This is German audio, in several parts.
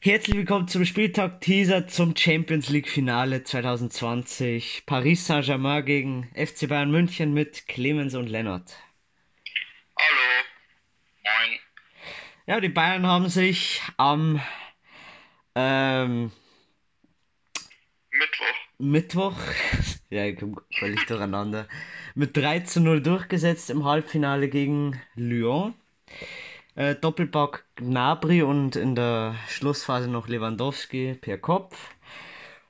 Herzlich willkommen zum Spieltag Teaser zum Champions League Finale 2020. Paris Saint-Germain gegen FC Bayern München mit Clemens und Lennart. Hallo. Moin. Ja, die Bayern haben sich am ähm, Mittwoch. Mittwoch, ja, ich komme völlig durcheinander, mit 3 zu 0 durchgesetzt im Halbfinale gegen Lyon. Äh, Doppelpack Gnabry und in der Schlussphase noch Lewandowski per Kopf.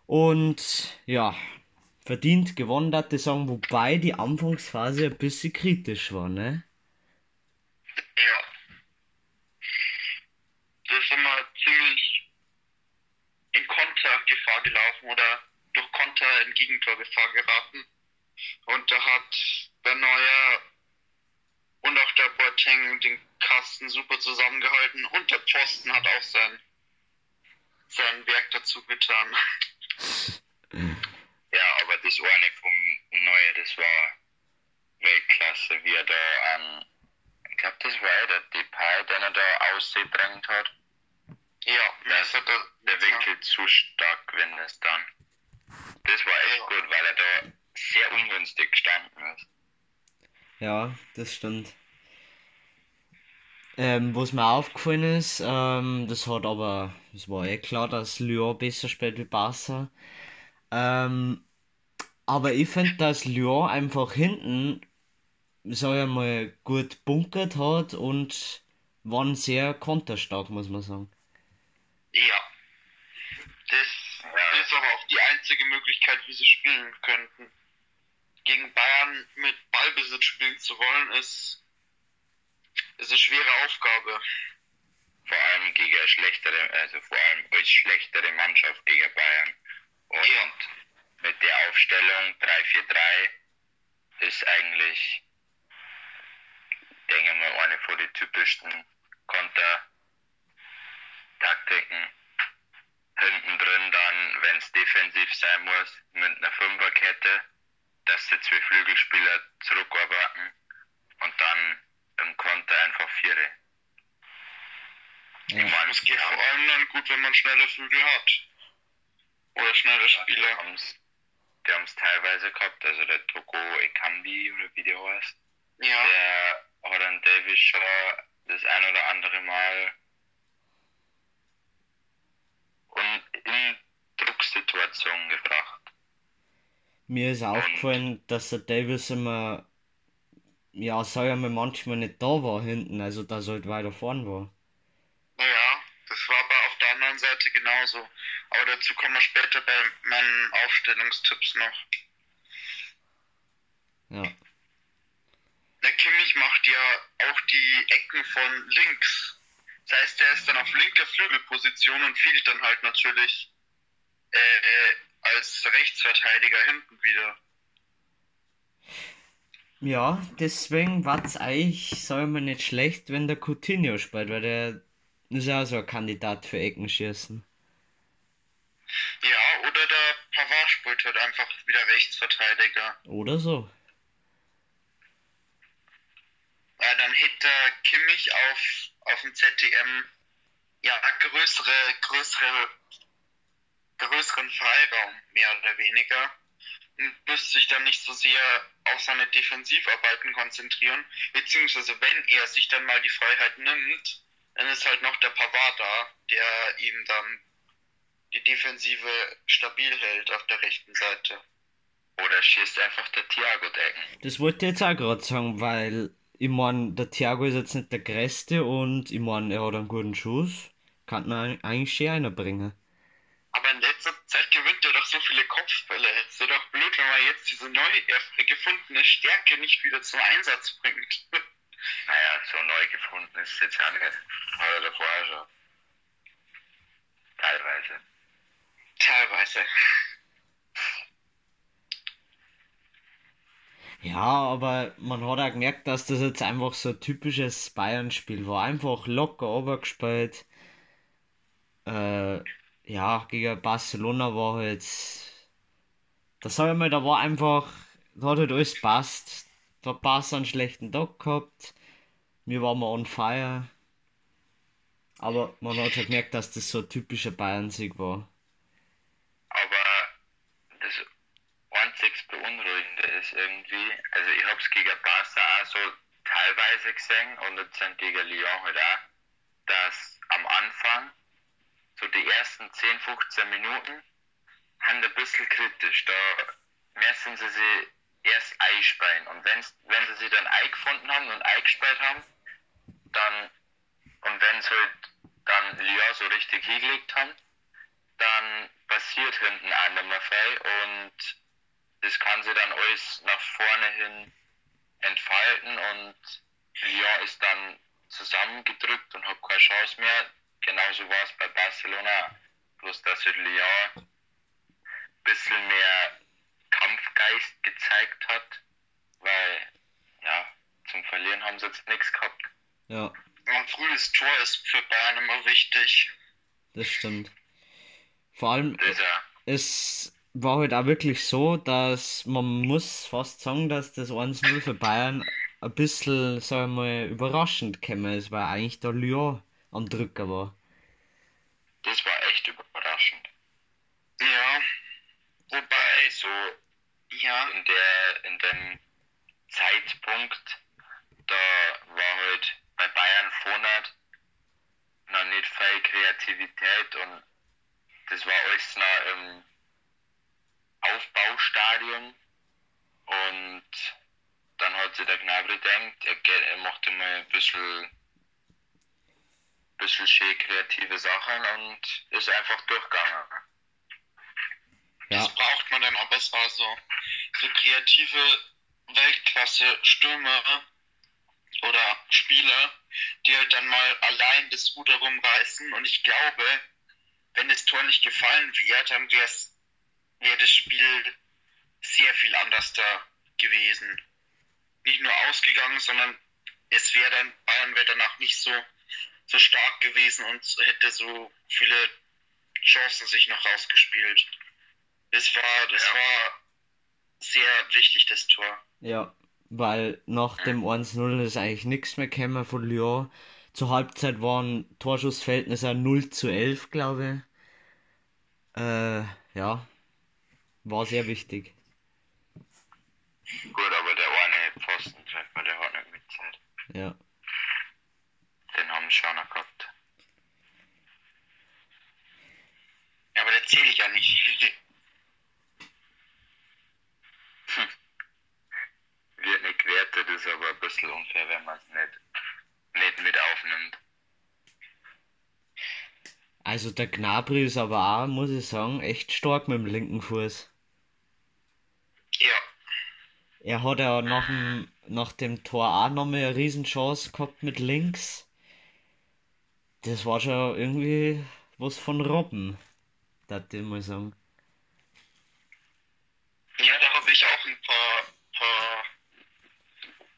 Und ja, verdient gewonnen, das ich sagen, wobei die Anfangsphase ein bisschen kritisch war, ne? Ja. Das ist immer ziemlich in Kontergefahr gelaufen oder durch Konter in Gegentorgefahr geraten. Und da hat der Neue und auch der Boateng den Kasten super zusammengehalten und der Pfosten hat auch sein, sein Werk dazu getan. Ja, aber das eine vom Neue, das war Weltklasse, wie er da an, ich glaube, das war ja der Depay, den er da ausgedrängt hat. Ja, das hat er, Der Winkel zu stark, wenn es dann. Das war echt Ja. gut, weil er da sehr ungünstig gestanden ist. Ja, das stimmt. Ähm, was mir aufgefallen ist, ähm, das hat aber, es war eh klar, dass Lyon besser spielt wie Barca. Ähm, aber ich finde, dass Lyon einfach hinten, sag ich mal, gut bunkert hat und waren sehr konterstark, muss man sagen. Ja. Das ist aber auch die einzige Möglichkeit, wie sie spielen könnten. Gegen Bayern mit Ballbesitz spielen zu wollen, ist, ist eine schwere Aufgabe. Vor allem gegen eine schlechtere, also vor allem als schlechtere Mannschaft gegen Bayern. Und Ja. mit der Aufstellung 3-4-3 ist eigentlich, denke mal, eine von den typischsten Konter-Taktiken. Hinten drin dann, wenn es defensiv sein muss, mit einer Fünferkette, dass die zwei Flügelspieler zurückarbeiten und dann im Konter einfach Viere. Ja. Ich meine, Es geht vor allem dann gut, wenn man schnelle Flügel hat. Oder schnelle Die Spieler. die haben's teilweise gehabt, also der Toko Ekambi oder wie der heißt, Ja. der hat an Davis schon das ein oder andere Mal und in Drucksituationen gebracht. Mir ist aufgefallen, dass der Davis immer, ja, mal, manchmal nicht da war hinten, also dass er halt weiter vorn war. Naja, das war aber auf der anderen Seite genauso. Aber dazu kommen wir später bei meinen Aufstellungstipps noch. Ja. Der Kimmich macht ja auch die Ecken von links. Das heißt, er ist dann auf linker Flügelposition und fehlt dann halt natürlich äh, als Rechtsverteidiger hinten wieder. Ja, deswegen war es eigentlich, ich mal, nicht schlecht, wenn der Coutinho spielt, weil der ist ja auch so ein Kandidat für Eckenschießen. Ja, oder der Pavard spielt halt einfach wieder Rechtsverteidiger. Oder so. Ja, dann hätte der Kimmich auf, auf dem ZDM ja größere, größere, größeren Freiraum, mehr oder weniger. Und müsste sich dann nicht so sehr auf seine Defensivarbeiten konzentrieren, beziehungsweise wenn er sich dann mal die Freiheit nimmt, dann ist halt noch der Pavard da, der ihm dann die Defensive stabil hält auf der rechten Seite. Oder schießt einfach der Thiago Decken. Das wollte ich jetzt auch gerade sagen, weil ich mein, der Thiago ist jetzt nicht der Größte und ich mein, er hat einen guten Schuss. Kann man eigentlich schon einer bringen. Aber in letzter Zeit gewinnt er doch so viele Kopfbälle. Es wäre doch blöd, wenn man jetzt diese neu gefundene Stärke nicht wieder zum Einsatz bringt. Naja, so neu gefunden ist es jetzt auch nicht. Hat er davor auch schon. Teilweise. Teilweise. Ja, aber man hat auch gemerkt, dass das jetzt einfach so ein typisches Bayern-Spiel war. Einfach locker runtergespielt. Äh, ja, gegen Barcelona war halt. Da sag ich mal, da war einfach. Da hat halt alles passt. Da hat Barca einen schlechten Tag gehabt. Wir waren mal on fire. Aber man hat halt gemerkt, dass das so ein typischer Bayern-Sieg war. Aber das einzig Beunruhigende ist irgendwie, also ich hab's gegen Barca auch so teilweise gesehen und jetzt sind gegen Lyon halt auch, dass am Anfang, so die ersten 10, 15 Minuten, haben ein bisschen kritisch. Da müssen sie sich erst einspeien. Und wenn's, wenn sie sich dann eingefunden haben und eingesperrt haben, dann, und wenn sie halt dann Lyon so richtig hingelegt haben, dann passiert hinten auch nicht mehr viel und das kann sie dann alles nach vorne hin entfalten und Lyon ist dann zusammengedrückt und hat keine Chance mehr. Genauso war es bei Barcelona. Bloß dass halt Lyon ein bisschen mehr Kampfgeist gezeigt hat, weil ja, zum Verlieren haben sie jetzt nichts gehabt. Ja, Ein frühes Tor ist für Bayern immer wichtig. das stimmt. Vor allem, Das ja, es war halt auch wirklich so, dass man muss fast sagen, dass das 1-0 für Bayern ein bisschen, sagen wir mal, überraschend gekommen ist, weil eigentlich der Lyon am Drücker war. das war echt überraschend. Ja. Wobei, so ja, in der in dem Zeitpunkt, da war halt bei Bayern vorne noch nicht viel Kreativität und das war alles noch im Aufbaustadium und dann hat sich der Gnabry gedacht, er, geht- er macht immer ein bisschen, bisschen schön kreative Sachen und ist einfach durchgegangen. Ja, das braucht man dann auch besser. So, so kreative Weltklasse-Stürmer oder Spieler, die halt dann mal allein das Ruder rumreißen. Und ich glaube, wenn das Tor nicht gefallen wäre, dann wäre wär das Spiel sehr viel anders da gewesen. Nicht nur ausgegangen, sondern es wäre dann, Bayern wäre danach nicht so, so stark gewesen und hätte so viele Chancen sich noch rausgespielt. Das war, das Ja. war sehr wichtig, das Tor. ja, weil nach dem 1-0 ist eigentlich nichts mehr gekommen von Lyon. Zur Halbzeit waren Torschussverhältnisse 0 zu 11, glaube ich. Äh, ja, war sehr wichtig. Gut, aber der eine Pfostentreffer, der hat nicht mitzählt. Ja, Schon noch gehabt. Aber der zähle ich ja nicht. Wird nicht gewertet, ist aber ein bisschen unfair, wenn man es nicht, nicht mit aufnimmt. also der Gnabry ist aber auch, muss ich sagen, echt stark mit dem linken Fuß. ja, Er hat ja nach dem, nach dem Tor auch nochmal eine Riesenchance gehabt mit links. Das war schon irgendwie was von Robben, das ich mal sagen. ja, da habe ich auch ein paar, paar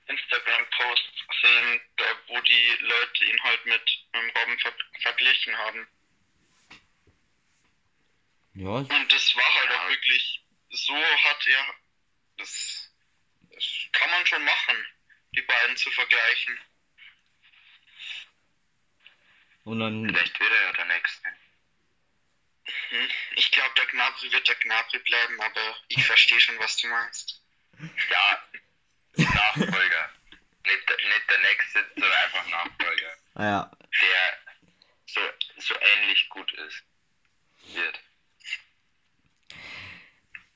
Instagram-Posts gesehen, da, wo die Leute ihn halt mit, mit Robben ver verglichen haben. Ja, Und das war halt auch wirklich, so hat er, das, das kann man schon machen, die beiden zu vergleichen. Und dann, Vielleicht wird er ja der Nächste. Hm, Ich glaube, der Gnabry wird der Gnabry bleiben, aber ich verstehe schon, was du meinst. Ja, Nachfolger. nicht, der- nicht der Nächste, sondern einfach Nachfolger. ah ja, Der so, so ähnlich gut ist. Wird.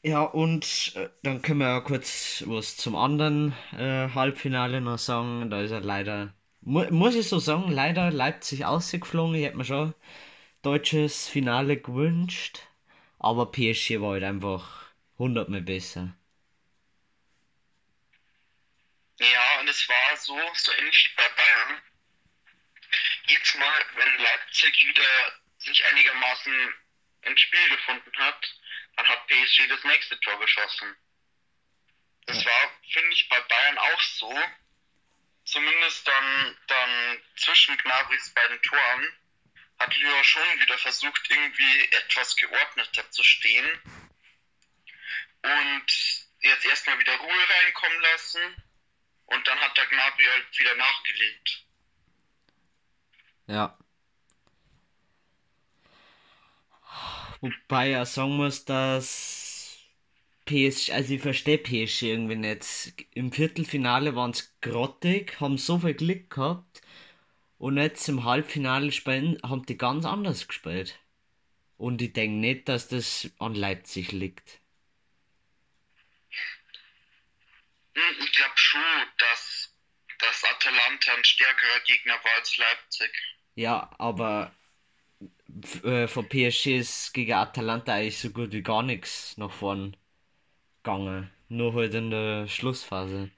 ja, und äh, dann können wir ja kurz was zum anderen äh, Halbfinale noch sagen. Da ist er leider, mu muss ich so sagen, leider Leipzig ausgeflogen. Ich hätte mir schon deutsches Finale gewünscht. Aber PSG war halt einfach hundertmal besser. Ja, und es war so, so ähnlich wie bei Bayern. Jedes Mal, wenn Leipzig wieder sich einigermaßen ins Spiel gefunden hat, dann hat PSG das nächste Tor geschossen. Das Ja. war, finde ich, bei Bayern auch so zumindest dann, dann zwischen Gnabrys beiden Toren hat Lyon schon wieder versucht, irgendwie etwas geordneter zu stehen und jetzt erstmal wieder Ruhe reinkommen lassen und dann hat der Gnabry halt wieder nachgelegt. Ja. Wobei er sagen muss, dass PSG, also ich verstehe PSG irgendwie nicht. Im Viertelfinale waren es grottig, haben so viel Glück gehabt und jetzt im Halbfinale spielen, haben die ganz anders gespielt. Und ich denke nicht, dass das an Leipzig liegt. Hm, Ich glaube schon, dass, dass Atalanta ein stärkerer Gegner war als Leipzig. Ja, aber äh, von PSG ist gegen Atalanta eigentlich so gut wie gar nichts nach vorn gegangen. Nur halt in der Schlussphase.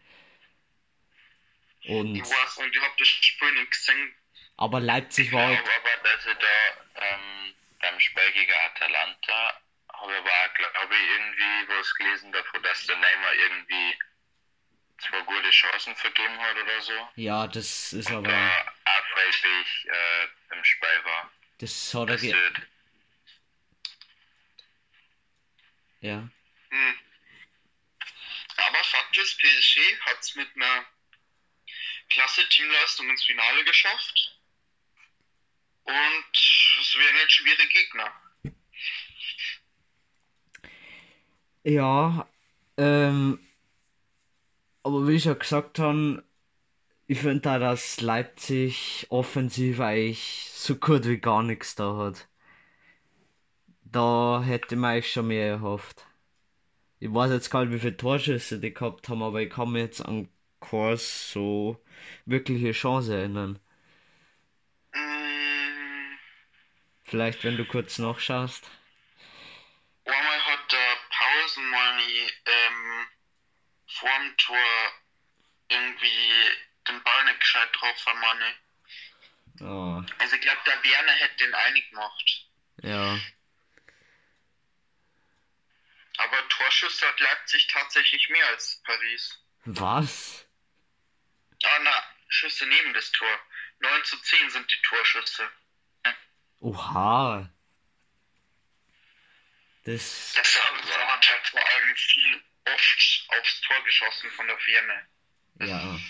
Und Ich weiß nicht, ich habe das Spiel nicht gesehen. aber Leipzig Ich war glaube halt, aber, dass ich da ähm, beim Spiel gegen Atalanta habe ich aber auch, glaube ich, irgendwie was gelesen davon, dass der Neymar irgendwie zwei gute Chancen vergeben hat oder so. ja, das ist Und aber, da auch freiwillig äh, im Spiel war. das hat er ja. Hm. Aber Fakt ist, PSG hat es mit einer klasse Teamleistung ins Finale geschafft. Und es wären jetzt schwere Gegner. Ja, ähm, aber wie ich ja gesagt habe, ich finde da, dass Leipzig offensiv eigentlich so gut wie gar nichts da hat. Da hätte man eigentlich schon mehr erhofft. Ich weiß jetzt gar nicht, wie viele Torschüsse die gehabt haben, aber ich kann mich jetzt an keine so wirkliche Chance erinnern. Mm, Vielleicht, wenn du kurz nachschaust. Einmal hat der Pausenmoney ähm, vorm Tor irgendwie den Ball nicht gescheit drauf am Money. Oh, Also ich glaube, der Werner hätte den einig gemacht. ja. Aber Torschüsse hat Leipzig tatsächlich mehr als Paris. Was? Ah, na, Schüsse neben das Tor. 9 zu 10 sind die Torschüsse. Oha. Das. Das haben hat halt vor allem viel oft aufs Tor geschossen von der Ferne. Ja.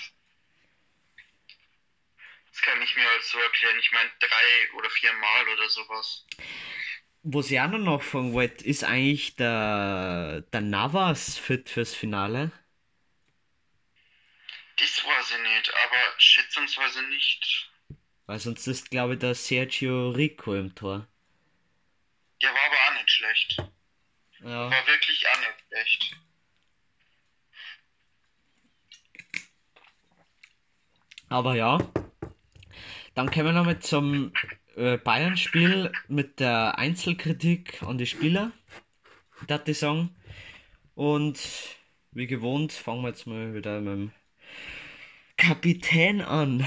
Das kann ich mir halt so erklären. Ich meine, drei oder vier Mal oder sowas. Was ich auch noch nachfragen wollte, ist eigentlich der, der Navas fit fürs Finale? Das weiß ich nicht, aber schätzungsweise nicht. Weil sonst ist, glaube ich, der Sergio Rico im Tor. Der war aber auch nicht schlecht. Ja. War wirklich auch nicht schlecht. Aber ja. Dann kommen wir noch mit zum äh, Bayern-Spiel mit der Einzelkritik an die Spieler. Das ich sagen. Und wie gewohnt fangen wir jetzt mal wieder mit dem Kapitän an.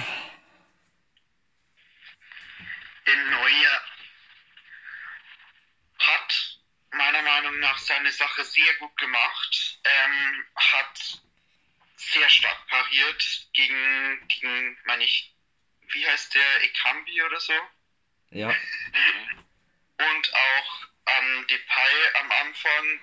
Den Neuer hat meiner Meinung nach seine Sache sehr gut gemacht. Ähm, hat sehr stark pariert gegen, gegen, meine ich, wie heißt der, Ekambi oder so? Ja. und auch an Depay am Anfang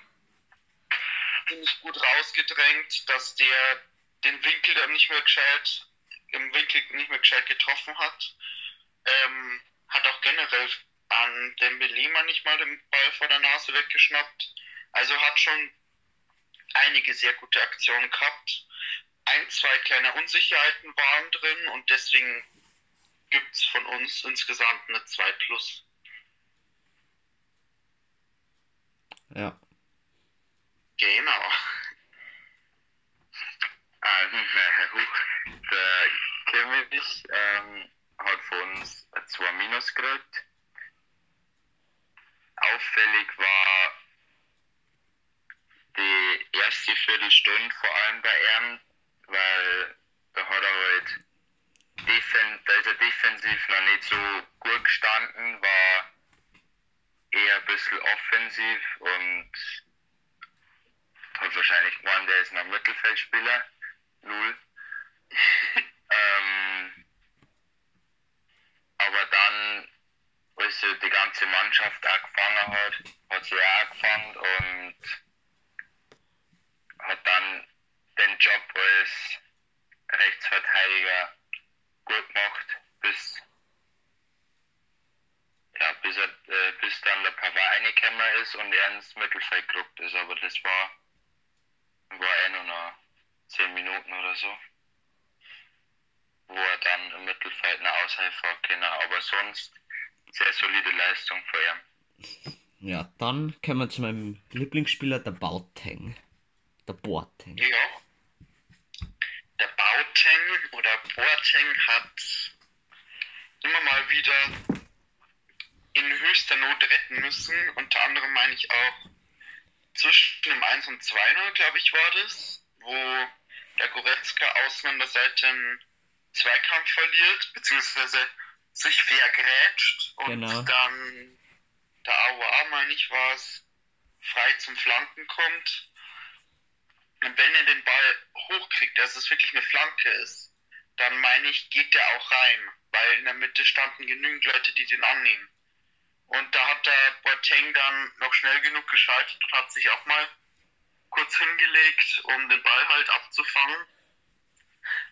ziemlich gut rausgedrängt, dass der den Winkel dann nicht mehr gescheit, im Winkel nicht mehr gescheit getroffen hat. Ähm, hat auch generell an Dembele mal nicht mal den Ball vor der Nase weggeschnappt. Also hat schon einige sehr gute Aktionen gehabt. Ein, zwei kleine Unsicherheiten waren drin und deswegen gibt's von uns insgesamt eine 2 plus. Ja. Genau. Also, äh, huch, der Kimmich ähm, hat von uns ein 2 Minus gekriegt. Auffällig war die erste Viertelstunde vor allem bei ihm, weil da hat er halt defen da ist er defensiv noch nicht so gut gestanden, war eher ein bisschen offensiv und hat wahrscheinlich gemeint, der ist noch Mittelfeldspieler. Null. ähm, aber dann, als er die ganze Mannschaft angefangen hat, hat sie auch angefangen und hat dann den Job als Rechtsverteidiger gut gemacht, bis, ja, bis, er, äh, bis dann der Pavard reingekommen ist und er ins Mittelfeld gerückt ist. Aber das war, war eh nur noch 10 Minuten oder so. Wo er dann im Mittelfeld eine Aushilfe können. Aber sonst sehr solide Leistung für ihn. Ja, dann kommen wir zu meinem Lieblingsspieler, der Bauteng. Der Boateng. Ja. Der Bauteng oder Boateng hat immer mal wieder in höchster Not retten müssen. Unter anderem meine ich auch zwischen dem 1 und 2-0, glaube ich, war das, wo der Goretzka außen an der Seite einen Zweikampf verliert, beziehungsweise sich vergrätscht und Genau. dann der AOA, meine ich, war es, frei zum Flanken kommt. Und wenn er den Ball hochkriegt, dass es wirklich eine Flanke ist, dann meine ich, geht der auch rein, weil in der Mitte standen genügend Leute, die den annehmen. Und da hat der Boateng dann noch schnell genug geschaltet und hat sich auch mal kurz hingelegt, um den Ball halt abzufangen.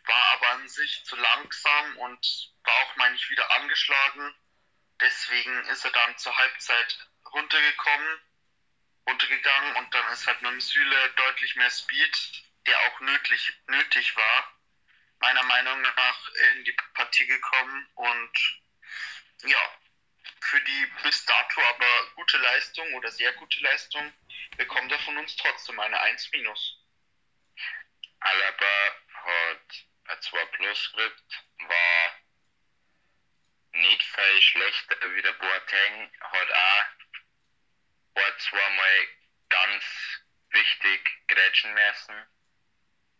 War aber an sich zu langsam und war auch, meine ich, wieder angeschlagen. Deswegen ist er dann zur Halbzeit runtergekommen, runtergegangen und dann ist halt mit dem Süle deutlich mehr Speed, der auch nötig, nötig war, meiner Meinung nach in die Partie gekommen und ja, für die bis dato aber gute Leistung oder sehr gute Leistung bekommt er von uns trotzdem eine 1 minus. Alaba hat ein 2 Plus gekriegt, war nicht viel schlechter wie der Boateng, hat auch ein, zweimal ganz wichtig grätschen müssen.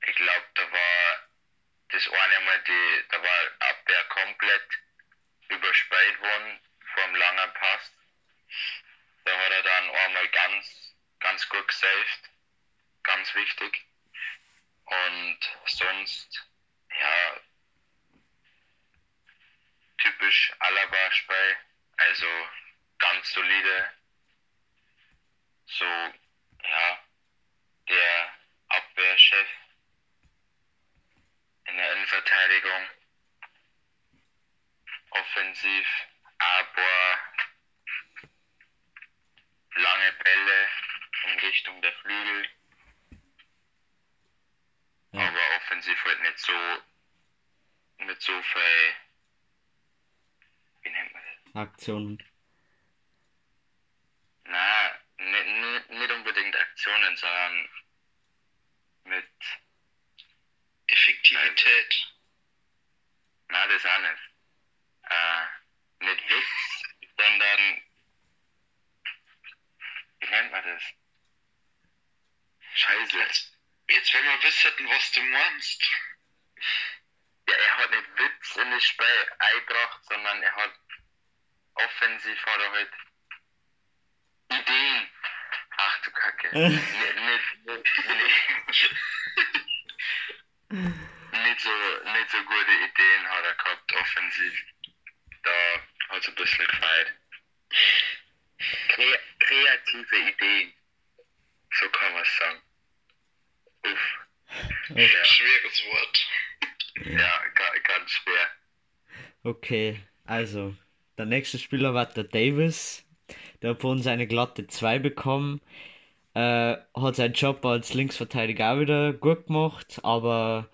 Ich glaube, da war das eine Mal die, da war Abwehr komplett überspielt worden vom langen Pass. Da hat er dann einmal ganz, ganz gut gesaved. Ganz wichtig. Und sonst, ja, typisch Alaba-Spiel. Also ganz solide. So, ja, der Abwehrchef in der Innenverteidigung. Offensiv, aber lange Bälle in Richtung der Flügel. Ja. Aber offensiv halt nicht so, nicht so viel, wie nennt man das? Aktionen. Na, nicht, nicht, unbedingt Aktionen, sondern mit, Effektivität. na, das auch nicht. Äh, nicht Witz, sondern, wie nennt man das? Scheiße. Jetzt, jetzt wenn wir wüssten, was du meinst. Ja, er hat nicht Witz in das Spiel eingebracht, sondern er hat offensiv hat er halt Ideen. Ach nicht, so, nicht so gute Ideen hat er gehabt, offensiv. Da hat es ein bisschen gefeiert. Kre kreative Ideen. So kann man es sagen. Uff. Ja, Schweres Wort. ja ga, ganz schwer. Okay, also, der nächste Spieler war der Davis. Der hat von uns eine glatte 2 bekommen. Äh, hat seinen Job als Linksverteidiger auch wieder gut gemacht, aber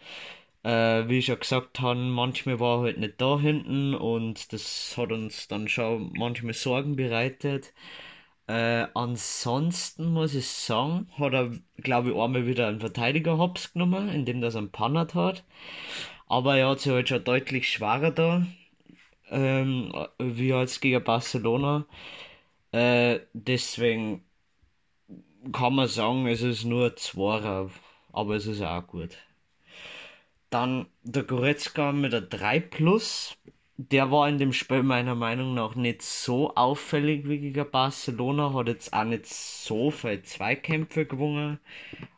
äh, wie ich schon gesagt habe, manchmal war er halt nicht da hinten und das hat uns dann schon manchmal Sorgen bereitet. Äh, ansonsten muss ich sagen, hat er, glaube ich, einmal wieder einen Verteidiger hops genommen, indem das einen Pannert hat. Aber er hat sich halt schon deutlich schwerer da, ähm, wie jetzt gegen Barcelona. Äh, deswegen kann man sagen, es ist nur Zwarer, aber es ist auch gut. Dann der Goretzka mit der 3 Plus. Der war in dem Spiel meiner Meinung nach nicht so auffällig wie gegen Barcelona, hat jetzt auch nicht so viele Zweikämpfe gewonnen,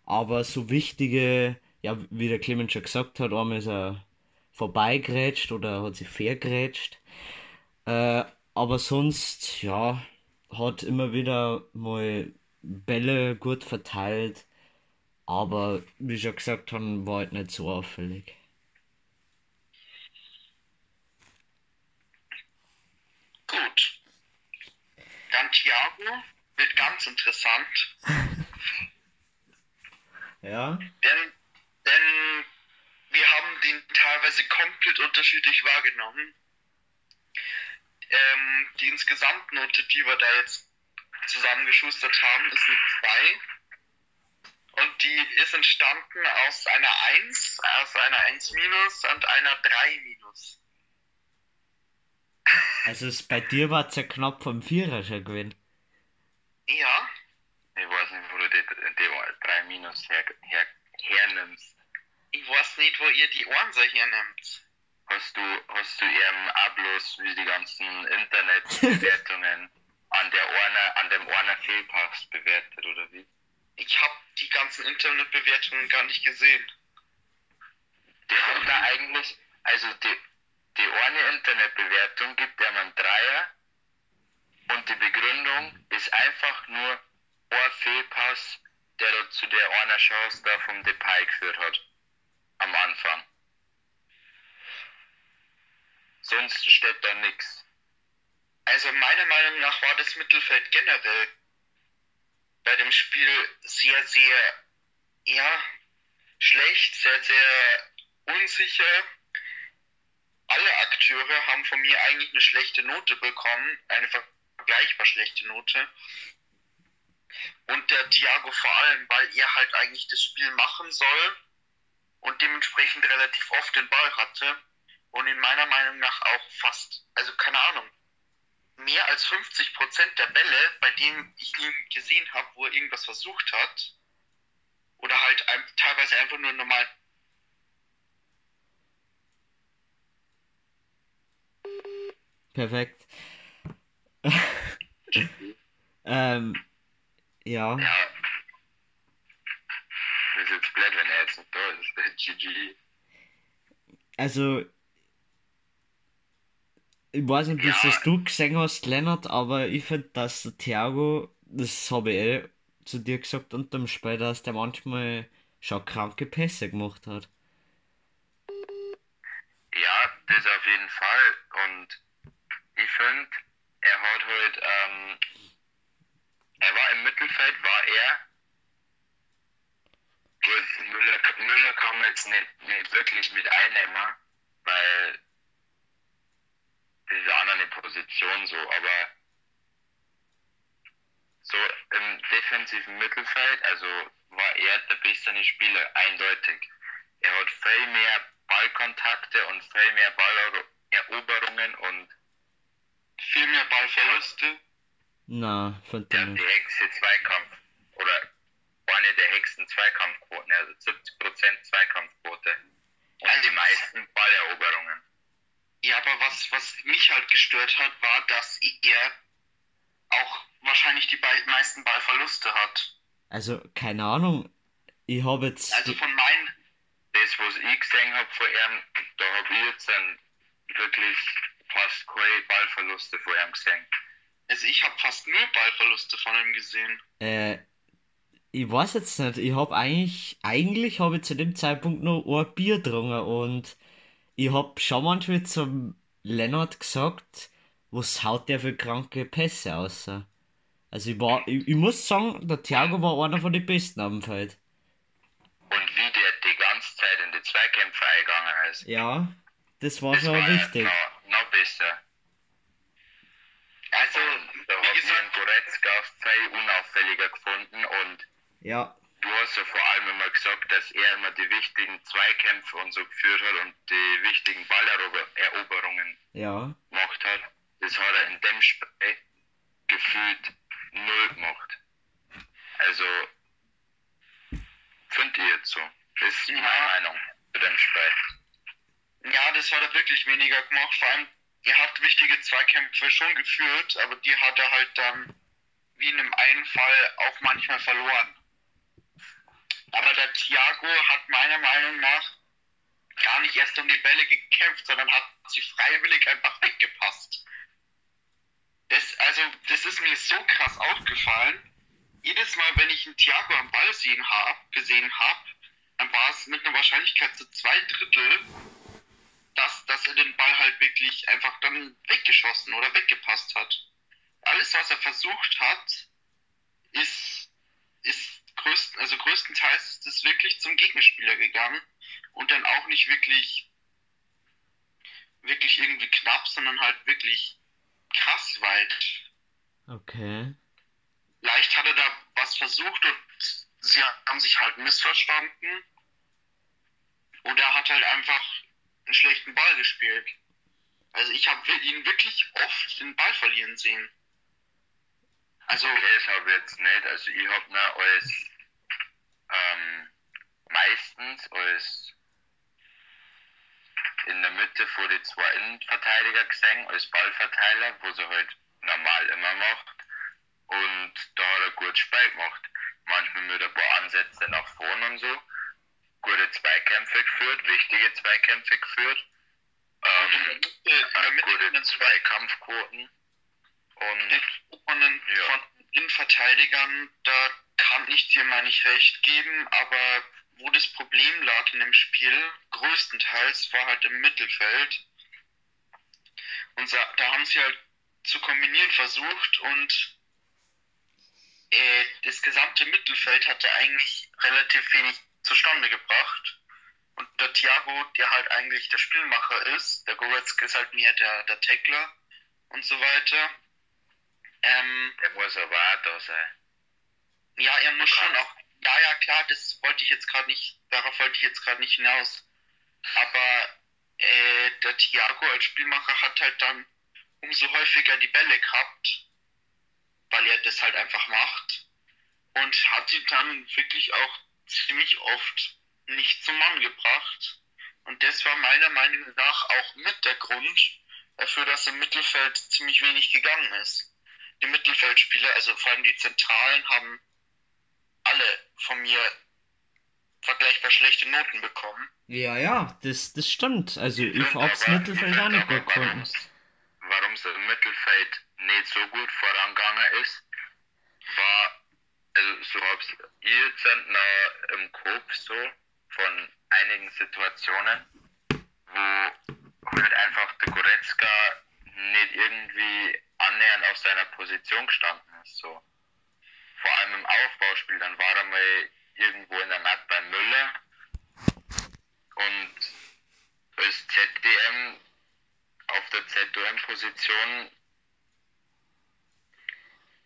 aber so wichtige, ja, wie der Clemens schon gesagt hat, einmal ist er vorbeigrätscht oder hat sich vergrätscht. Äh, aber sonst, ja, hat immer wieder mal Bälle gut verteilt, aber wie schon gesagt haben, war halt nicht so auffällig. Gut. Dann Thiago wird ganz interessant. Ja. Denn, denn wir haben den teilweise komplett unterschiedlich wahrgenommen. Ähm, die Insgesamtnote, die wir da jetzt zusammengeschustert haben, ist eine 2. Und die ist entstanden aus einer 1, aus einer 1 minus und einer 3 minus. Also es, bei dir war es ja knapp vom Vierer schon gewesen. Ja, Ich weiß nicht, wo du die, die 3 Minus her, her, hernimmst. ich weiß nicht, wo ihr die Ohren hernimmt. Hast du, hast du eben auch bloß wie die ganzen Internetbewertungen an der Orner, an dem Orner Fehlpass bewertet, oder wie? Ich habe die ganzen Internetbewertungen gar nicht gesehen. Die haben da eigentlich, also die, die eine Internetbewertung gibt einem einen Dreier und die Begründung ist einfach nur ein Fehlpass, der da zu der einer Chance da vom Depay geführt hat. Am Anfang. Sonst steht da nichts. Also meiner Meinung nach war das Mittelfeld generell bei dem Spiel sehr, sehr, ja, schlecht, sehr, sehr unsicher. Alle Akteure haben von mir eigentlich eine schlechte Note bekommen, eine vergleichbar schlechte Note. Und der Thiago vor allem, weil er halt eigentlich das Spiel machen soll und dementsprechend relativ oft den Ball hatte und in meiner Meinung nach auch fast, also keine Ahnung, mehr als 50 Prozent der Bälle, bei denen ich ihn gesehen habe, wo er irgendwas versucht hat, oder halt teilweise einfach nur normal. Perfekt. ähm, ja. Ja. Das ist jetzt blöd, wenn er jetzt nicht da ist. GG. Also, ich weiß nicht, wie Ja. das du gesehen hast, Lennart, aber ich finde, dass der Thiago, das habe ich eh zu dir gesagt unterm Spiel, dass der manchmal schon kranke Pässe gemacht hat. Ja, das auf jeden Fall. Und ich finde, er hat halt, ähm, er war im Mittelfeld, war er. Gut, Müller, Müller kann jetzt nicht, nicht wirklich mit einnehmen, weil das ist auch noch eine Position so, aber so im defensiven Mittelfeld, also war er der bessere Spieler, eindeutig. Er hat viel mehr Ballkontakte und viel mehr Balleroberungen und Viel mehr Ballverluste. Na, finde der hat die Hexe Zweikampf oder eine der höchsten Zweikampfquoten, also 70% Zweikampfquote. Und Also- die meisten Balleroberungen. Ja, aber was, was mich halt gestört hat, war, dass er auch wahrscheinlich die Ball meisten Ballverluste hat. Also, keine Ahnung. Ich habe jetzt. Also von meinen, Das, was ich gesehen habe von ihm, da habe ich jetzt dann wirklich fast keine Ballverluste von ihm gesehen. also ich habe fast nur Ballverluste von ihm gesehen. Äh, ich weiß jetzt nicht. Ich habe eigentlich, eigentlich habe ich zu dem Zeitpunkt noch ein Bier getrunken und ich habe schon manchmal zum Lennart gesagt, was haut der für kranke Pässe aus? Also ich war, ich, ich muss sagen, der Thiago war einer von den Besten am Feld. Und wie der die ganze Zeit in die Zweikämpfe eingegangen ist. Ja, das war Das schon war wichtig. Noch, noch besser. Also, Da wie habe ich Goretzka viel unauffälliger gefunden und Ja, du hast ja vor allem immer gesagt, dass er immer die wichtigen Zweikämpfe und so geführt hat und die wichtigen Balleroberungen ja, gemacht hat. Das hat er in dem Spiel gefühlt null gemacht. Also, finde ich jetzt so. Das ist meine Ja. Meinung zu dem Spiel. ja, das hat er wirklich weniger gemacht. Vor allem, er hat wichtige Zweikämpfe schon geführt, aber die hat er halt dann, wie in einem einen Fall, auch manchmal verloren. Aber der Thiago hat meiner Meinung nach gar nicht erst um die Bälle gekämpft, sondern hat sie freiwillig einfach weggepasst. Das, also, das ist mir so krass aufgefallen. Jedes Mal, wenn ich einen Thiago am Ball sehen hab, gesehen habe, dann war es mit einer Wahrscheinlichkeit zu zwei Drittel, dass, dass er den Ball halt wirklich einfach dann weggeschossen oder weggepasst hat. Alles, was er versucht hat, ist, ist größten, also größtenteils ist es wirklich zum Gegenspieler gegangen und dann auch nicht wirklich, wirklich irgendwie knapp, sondern halt wirklich krass weit. Okay. Leicht hat er da was versucht und sie haben sich halt missverstanden. Und er hat halt einfach einen schlechten Ball gespielt. Also ich habe ihn wirklich oft den Ball verlieren sehen. Also okay, das habe ich jetzt nicht. Also ich habe ihn als ähm, meistens als in der Mitte vor die zwei Innenverteidiger gesehen, als Ballverteiler, wo sie halt normal immer macht. Und da hat er gut Spiel gemacht. Manchmal mit ein paar Ansätze nach vorne und so. Gute Zweikämpfe geführt, wichtige Zweikämpfe geführt. Ähm, äh, gute Zweikampfquoten. Und von den, ja. von den Innenverteidigern, da kann ich dir mal nicht recht geben, aber wo das Problem lag in dem Spiel, größtenteils, war halt im Mittelfeld. Und da haben sie halt zu kombinieren versucht und äh, das gesamte Mittelfeld hatte eigentlich relativ wenig zustande gebracht. Und der Thiago, der halt eigentlich der Spielmacher ist, der Goretzka ist halt mehr der, der Tackler und so weiter. Ähm, der muss aber auch da sein. Ja, er muss schon auch. Ja, ja, klar, das wollte ich jetzt gerade nicht, darauf wollte ich jetzt gerade nicht hinaus. Aber äh, der Thiago als Spielmacher hat halt dann umso häufiger die Bälle gehabt, weil er das halt einfach macht. Und hat ihn dann wirklich auch ziemlich oft nicht zum Mann gebracht. Und das war meiner Meinung nach auch mit der Grund dafür, dass im Mittelfeld ziemlich wenig gegangen ist. Die Mittelfeldspieler, also vor allem die Zentralen, haben alle von mir vergleichbar schlechte Noten bekommen. Ja, ja, das, das stimmt. Also ich, ich hab's Mittelfeld auch nicht gut gefunden. Warum es im Mittelfeld nicht so gut vorangegangen ist, war, also so hab's ihr jetzt noch im Kopf so von einigen Situationen, wo halt einfach der Goretzka nicht irgendwie annähernd auf seiner Position gestanden ist. So. Vor allem im Aufbauspiel, dann war er mal irgendwo in der Nacht bei Müller und als ZDM auf der ZOM-Position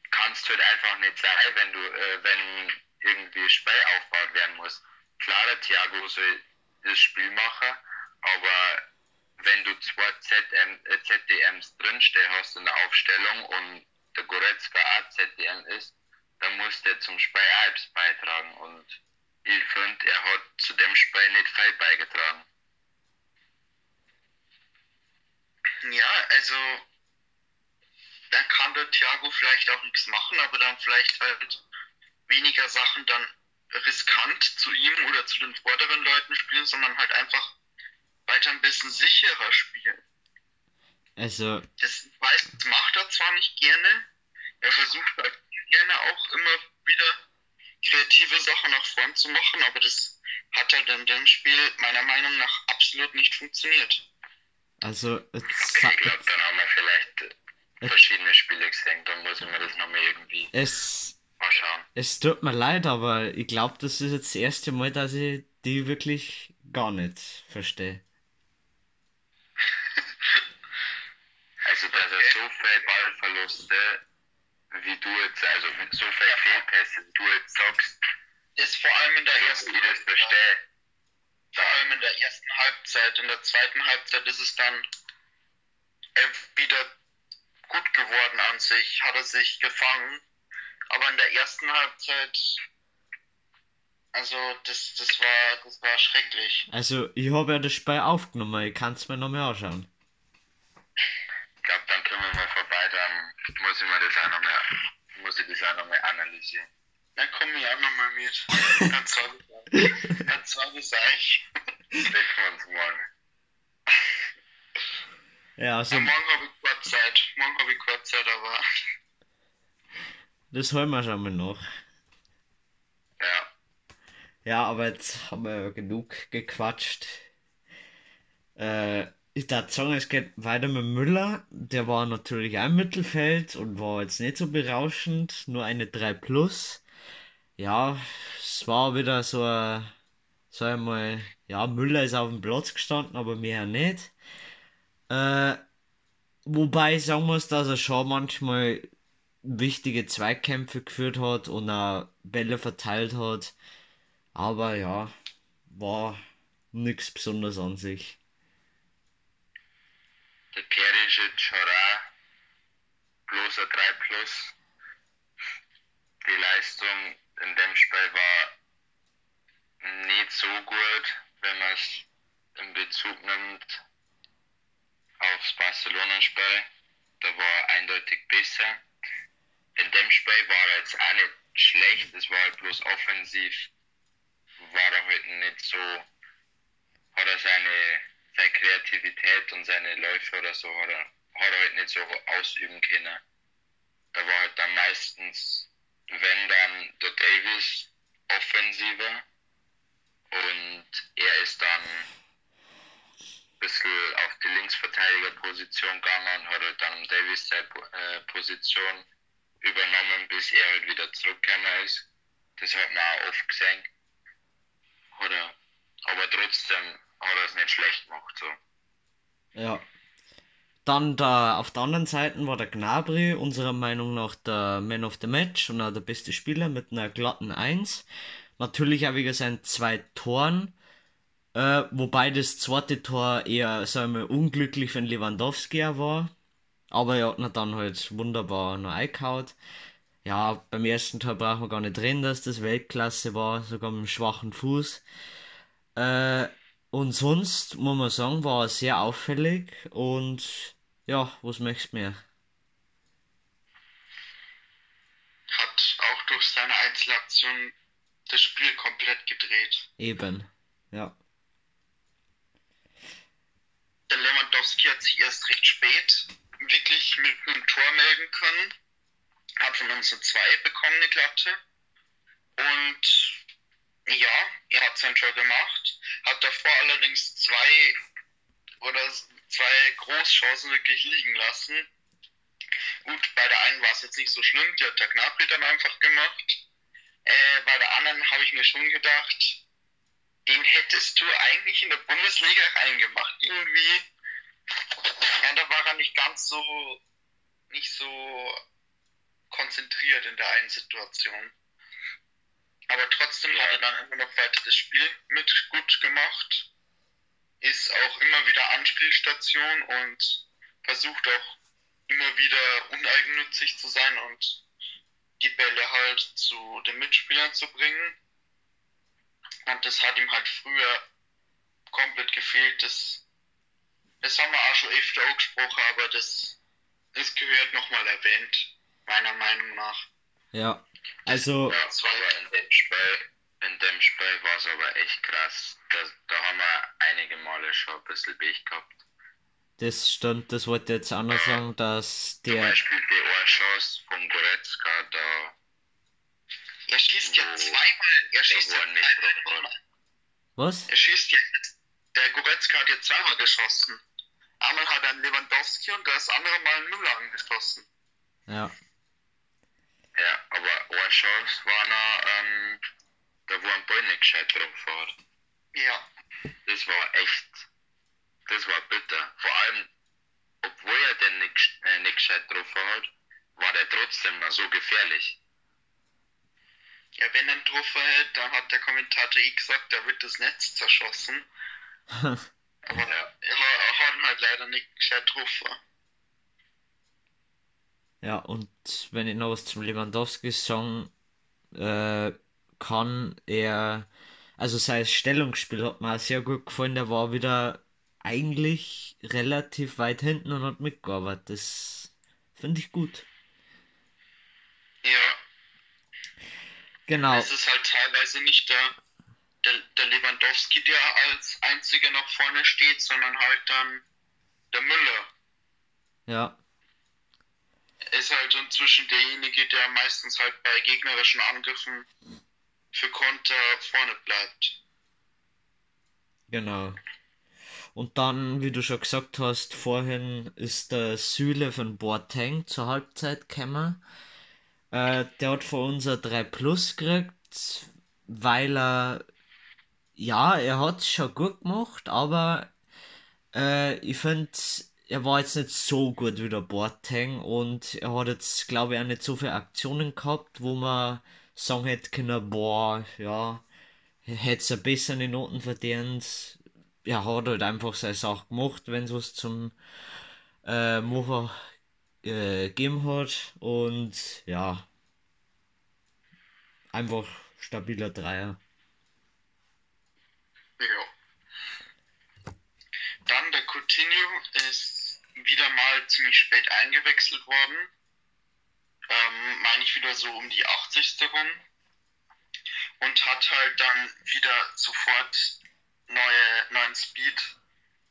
kannst du halt einfach nicht sein, wenn du, äh, wenn irgendwie Spiel aufgebaut werden muss. Klar, der Thiago soll das Spiel machen, aber wenn du zwei ZM, äh, ZDMs drinstehen hast in der Aufstellung und der Goretzka auch ZDM ist, dann muss der zum Spiel auch beitragen und ich finde, er hat zu dem Spiel nicht viel beigetragen. Ja, also dann kann der Thiago vielleicht auch nichts machen, aber dann vielleicht halt weniger Sachen dann riskant zu ihm oder zu den vorderen Leuten spielen, sondern halt einfach weiter ein bisschen sicherer spielen. Also. Das, weiß, das macht er zwar nicht gerne, er versucht halt gerne auch immer wieder kreative Sachen nach vorn zu machen, aber das hat halt in dem Spiel meiner Meinung nach absolut nicht funktioniert. Also, ich glaube, dann haben wir vielleicht verschiedene Spiele gesehen, dann muss ich mir das nochmal irgendwie es, mal schauen. Es tut mir leid, aber ich glaube, das ist jetzt das erste Mal, dass ich die wirklich gar nicht verstehe. also, dass er so viele Ballverluste, wie du jetzt, also mit so viel Fehlpässe, wie du jetzt sagst, ist vor allem in der ersten ich das verstehe. Vor allem in der ersten Halbzeit. In der zweiten Halbzeit ist es dann wieder gut geworden an sich, hat er sich gefangen. Aber in der ersten Halbzeit, also das, das war das war schrecklich. Also ich habe ja das Spiel aufgenommen, ich kann es mir nochmal anschauen. Ich glaube, dann können wir mal vorbei, dann muss ich mir das auch nochmal, muss ich das auch nochmal analysieren. Dann komme ich auch nochmal mit. Dann sage ich, dann sage ich euch. Treffen wir uns morgen. Ja, also. Ja, morgen habe ich kurz Zeit. Morgen habe ich kurz Zeit, aber. Das holen wir schon mal noch. Ja. Ja, aber jetzt haben wir genug gequatscht. Äh, ich darf sagen, es geht weiter mit Müller. Der war natürlich im Mittelfeld und war jetzt nicht so berauschend. Nur eine 3 Plus. Ja, es war wieder so ein, sag ich mal, ja, Müller ist auf dem Platz gestanden, aber mehr nicht. Äh, wobei ich sagen muss, dass er schon manchmal wichtige Zweikämpfe geführt hat und auch Bälle verteilt hat. Aber ja, war nichts Besonderes an sich. Der Perisic hat auch bloß ein 3 Plus. Die Leistung in dem Spiel war nicht so gut, wenn man es in Bezug nimmt aufs Barcelona-Spiel. Da war er eindeutig besser. In dem Spiel war er jetzt auch nicht schlecht, es war halt bloß offensiv, war er halt nicht so, hat er seine, seine Kreativität und seine Läufe oder so, hat er, hat er halt nicht so ausüben können. Da war halt dann meistens, wenn dann der Davis offensiver und er ist dann ein bisschen auf die Linksverteidigerposition gegangen und hat halt dann Davis seine äh, Position übernommen, bis er halt wieder zurückgekommen ist. Das hat man auch oft gesehen. Hat er, aber trotzdem hat er es nicht schlecht gemacht. So. Ja. Dann da auf der anderen Seite war der Gnabry unserer Meinung nach der Man of the Match und auch der beste Spieler mit einer glatten 1. Natürlich auch wegen seinen zwei Toren. Äh, wobei das zweite Tor eher, sagen wir, unglücklich für Lewandowski war. Aber er hat ihn dann halt wunderbar noch eingehaut. Ja, beim ersten Tor brauchen wir gar nicht reden, dass das Weltklasse war, sogar mit einem schwachen Fuß. Äh, und sonst muss man sagen, war er sehr auffällig und ja, was möchtest du mehr? Hat auch durch seine Einzelaktion das Spiel komplett gedreht. Eben, ja. Der Lewandowski hat sich erst recht spät wirklich mit einem Tor melden können. Hat von uns eine 2 bekommen, eine glatte. Und ja, er hat sein Tor gemacht. Hat davor allerdings zwei oder zwei Großchancen wirklich liegen lassen. Gut, bei der einen war es jetzt nicht so schlimm, die hat der Gnabry dann einfach gemacht. Äh, bei der anderen habe ich mir schon gedacht, den hättest du eigentlich in der Bundesliga reingemacht. Irgendwie ja, da war er nicht ganz so, nicht so konzentriert in der einen Situation. Aber trotzdem hat er dann immer noch weiter das Spiel mit gut gemacht. Ist auch immer wieder Anspielstation und versucht auch immer wieder uneigennützig zu sein und die Bälle halt zu den Mitspielern zu bringen. Und das hat ihm halt früher komplett gefehlt. Das das haben wir auch schon öfter angesprochen, aber das, das gehört nochmal erwähnt, meiner Meinung nach. Ja, also. Ja, das war aber in dem Spiel, in dem Spiel war es aber echt krass. Da, da haben wir einige Male schon ein bisschen Pech gehabt. Das stimmt, das wollte ich jetzt auch noch sagen, dass der. Zum Beispiel die Ohrchance vom Goretzka, da. Er schießt ja zweimal. Er schießt ja zweimal. Was? Er schießt ja. Der Goretzka hat ja zweimal geschossen. Einmal hat er einen Lewandowski und das andere Mal einen Müller angeschlossen. Ja. Ja, aber eine Chance war noch, ähm, da wo ein Ball nicht gescheit drauf war. Ja. Das war echt, das war bitter. Vor allem, obwohl er den nicht, äh, nicht gescheit drauf hat, war der trotzdem noch so gefährlich. Ja, wenn er einen getroffen hätte, dann hat der Kommentator eh gesagt, er wird das Netz zerschossen. Aber ja, er hat halt leider nicht gescheit getroffen. Ja, und wenn ich noch was zum Lewandowski sagen äh, kann, er, also sein Stellungsspiel hat mir auch sehr gut gefallen, der war wieder eigentlich relativ weit hinten und hat mitgearbeitet. Das finde ich gut. Ja. Genau. Es ist halt teilweise nicht der der, der Lewandowski, der als einziger noch vorne steht, sondern halt dann der Müller. Ja. Ist halt inzwischen derjenige, der meistens halt bei gegnerischen Angriffen für Konter vorne bleibt. Genau. Und dann, wie du schon gesagt hast, vorhin ist der Süle von Boateng zur Halbzeit gekommen. Äh, der hat von uns ein 3 Plus gekriegt, weil er, ja, er hat es schon gut gemacht, aber äh, ich finde, er war jetzt nicht so gut wie der Boateng und er hat jetzt, glaube ich, auch nicht so viele Aktionen gehabt, wo man sagen hätte können, boah, ja, hätte es ein bessere Noten verdient. Er hat halt einfach seine Sache gemacht, wenn es was zum äh, Machen äh, gegeben hat und ja, einfach stabiler Dreier. Ja. Dann der Coutinho ist wieder mal ziemlich spät eingewechselt worden. Ähm, meine ich wieder so um die 80. rum. Und hat halt dann wieder sofort neue, neuen Speed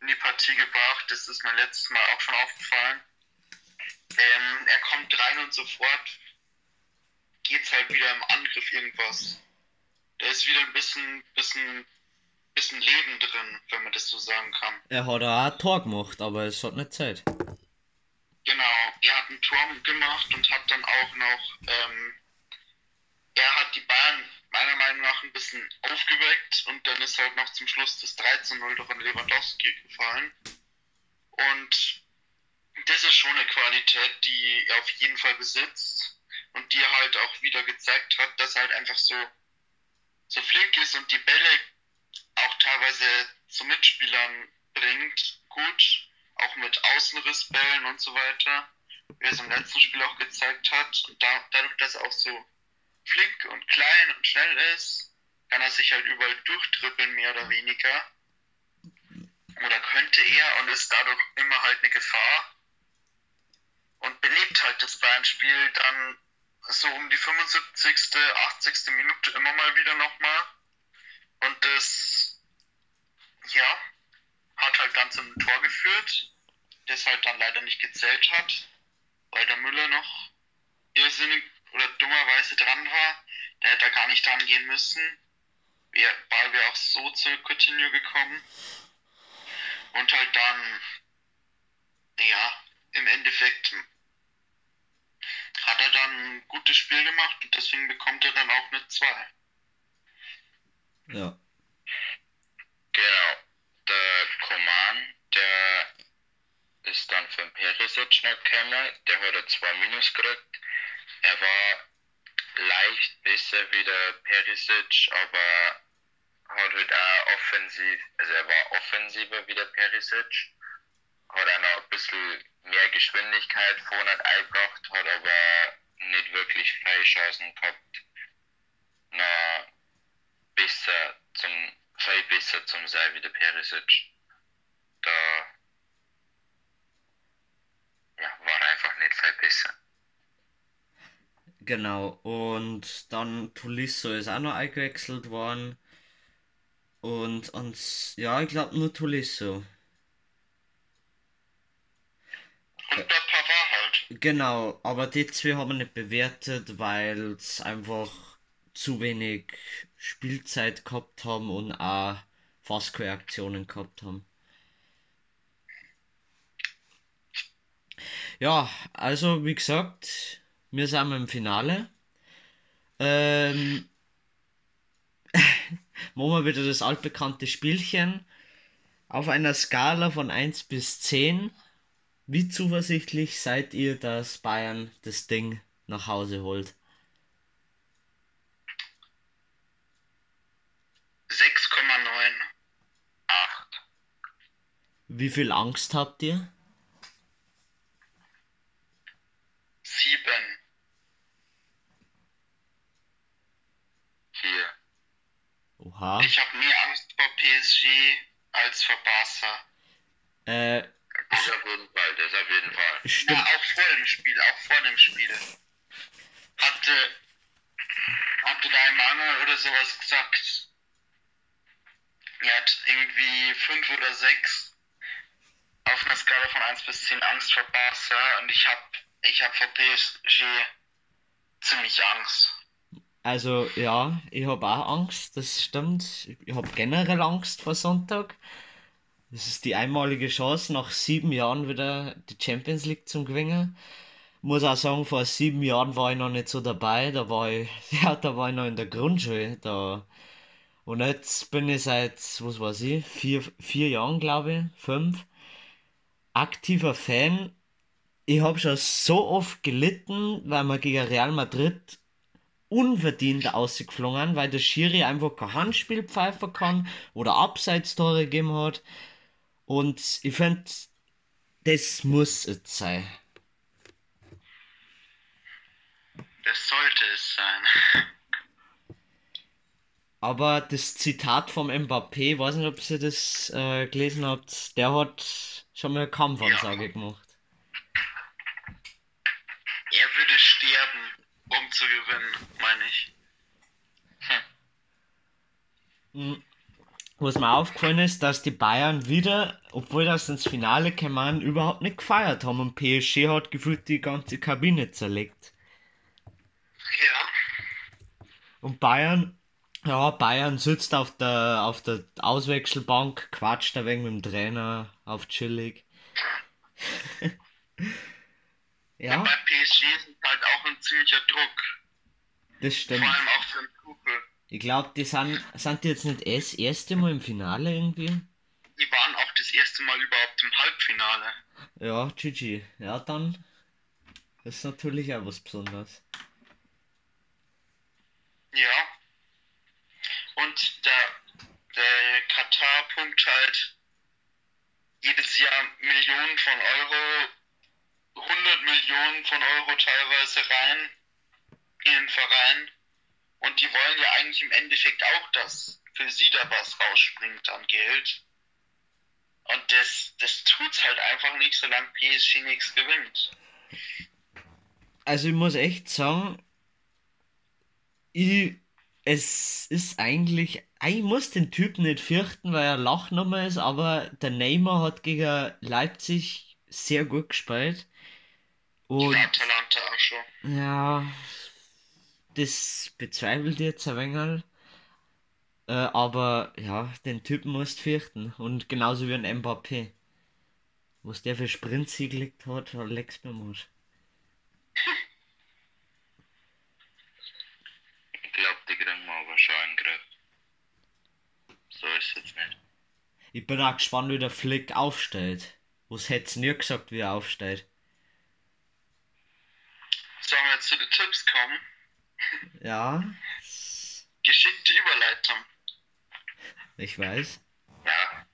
in die Partie gebracht. Das ist mir letztes Mal auch schon aufgefallen. Ähm, er kommt rein und sofort geht's halt wieder im Angriff irgendwas. Da ist wieder ein bisschen, bisschen, bisschen Leben drin, wenn man das so sagen kann. Er hat auch ein Tor gemacht, aber es hat nicht Zeit. Genau, er hat ein Tor gemacht und hat dann auch noch, ähm, er hat die Bayern meiner Meinung nach ein bisschen aufgeweckt und dann ist halt noch zum Schluss das 13-0 durch an Lewandowski gefallen. Und das ist schon eine Qualität, die er auf jeden Fall besitzt und die er halt auch wieder gezeigt hat, dass er halt einfach so, so flink ist und die Bälle auch teilweise zu Mitspielern bringt, gut, auch mit Außenrissbällen und so weiter, wie er es im letzten Spiel auch gezeigt hat. Und da, dadurch, dass er auch so flink und klein und schnell ist, kann er sich halt überall durchtrippeln, mehr oder weniger. Oder könnte er und ist dadurch immer halt eine Gefahr. Und belebt halt das Bayern-Spiel dann so um die 75., 80. Minute immer mal wieder nochmal. Und das, ja, hat halt dann zum Tor geführt, das halt dann leider nicht gezählt hat, weil der Müller noch irrsinnig oder dummerweise dran war. Der hätte da gar nicht dran gehen müssen. Der Ball wäre auch so zu Coutinho gekommen. Und halt dann, ja, im Endeffekt hat er dann ein gutes Spiel gemacht und deswegen bekommt er dann auch eine 2. Ja. Genau. Der Koman, der ist dann für den Perisic noch gekommen. Der hat zwei Minus gekriegt. Er war leicht besser wie der Perisic, aber hat halt auch offensiv, also er war offensiver wie der Perisic, hat auch noch ein bisschen mehr Geschwindigkeit vorne eingebracht, hat aber nicht wirklich freie Chancen gehabt, noch besser zum, viel besser zum sein wie der Perisic. Da ja, war einfach nicht viel besser. Genau, und dann Tulisso ist auch noch eingewechselt worden. Und ans, ja, ich glaube nur Tulisso. Und der Pavard halt. Genau, aber die zwei haben wir nicht bewertet, weil es einfach zu wenig Spielzeit gehabt haben und auch fast keine Aktionen gehabt haben. Ja, also wie gesagt, wir sind im Finale. Ähm, machen wir wieder das altbekannte Spielchen. Auf einer Skala von 1 bis 10, wie zuversichtlich seid ihr, dass Bayern das Ding nach Hause holt? Wie viel Angst habt ihr? 7. 4. Oha. Ich habe mehr Angst vor PSG als vor Barca. Äh, Das auf jeden Fall, das auf jeden Fall. Ja, stimmt. auch vor dem Spiel, auch vor dem Spiel. Hatte, hatte da Emanuel oder sowas gesagt. Er hat irgendwie 5 oder 6 auf einer Skala von 1 bis 10 Angst vor Barca und ich hab, ich hab vor PSG ziemlich Angst. Also ja, ich habe auch Angst, das stimmt. Ich habe generell Angst vor Sonntag. Das ist die einmalige Chance, nach sieben Jahren wieder die Champions League zu gewinnen. Muss auch sagen, vor sieben Jahren war ich noch nicht so dabei. Da war ich, ja, da war ich noch in der Grundschule. Da. Und jetzt bin ich seit, was weiß ich, vier, vier Jahren, glaube ich, fünf, aktiver Fan. Ich habe schon so oft gelitten, weil wir gegen Real Madrid unverdient ausgeflogen, weil der Schiri einfach kein Handspiel pfeifen kann oder Abseitstore gegeben hat. Und ich finde, das muss es sein. Das sollte es sein. Aber das Zitat vom Mbappé, weiß nicht, ob ihr das äh, gelesen habt, der hat schon mal eine Kampfansage Ja. gemacht. Er würde sterben, um zu gewinnen, meine ich. Mhm. Was mir aufgefallen ist, dass die Bayern wieder, obwohl das ins Finale kamen, überhaupt nicht gefeiert haben und PSG hat gefühlt die ganze Kabine zerlegt. Ja. Und Bayern, ja, Bayern sitzt auf der, auf der Auswechselbank, quatscht da wegen mit dem Trainer auf chillig. ja, Bei PSG ist es halt auch ein ziemlicher Druck. das stimmt. Vor allem auch für den Tuchel. Ich glaube, die sind, sind die jetzt nicht das erste Mal im Finale irgendwie? Die waren auch das erste Mal überhaupt im Halbfinale. Ja, GG. Ja, dann ist natürlich auch was Besonderes. Ja. Und der, der Katar pumpt halt jedes Jahr Millionen von Euro, 100 Millionen von Euro teilweise rein in den Verein. Und die wollen ja eigentlich im Endeffekt auch, dass für sie da was rausspringt an Geld. Und das, das tut's halt einfach nicht, solange PSG nichts gewinnt. Also ich muss echt sagen, ich, es ist eigentlich, ich muss den Typ nicht fürchten, weil er Lachnummer ist, aber der Neymar hat gegen Leipzig sehr gut gespielt. Und Die Atalanta auch schon. ja, das bezweifelt jetzt ein wenig. Äh, aber ja, den Typen musst fürchten. Und genauso wie ein Mbappé. Was der für Sprintsieg gelegt hat, leck's mir Marsch. Ich kriegen wir aber schon den Griff. So ist es jetzt nicht. Ich bin auch gespannt, wie der Flick aufstellt. Was hätt's nie gesagt, wie er aufstellt? Sollen wir jetzt zu den Tipps kommen? Ja, Geschickte Überleitung. ich weiß. Ja.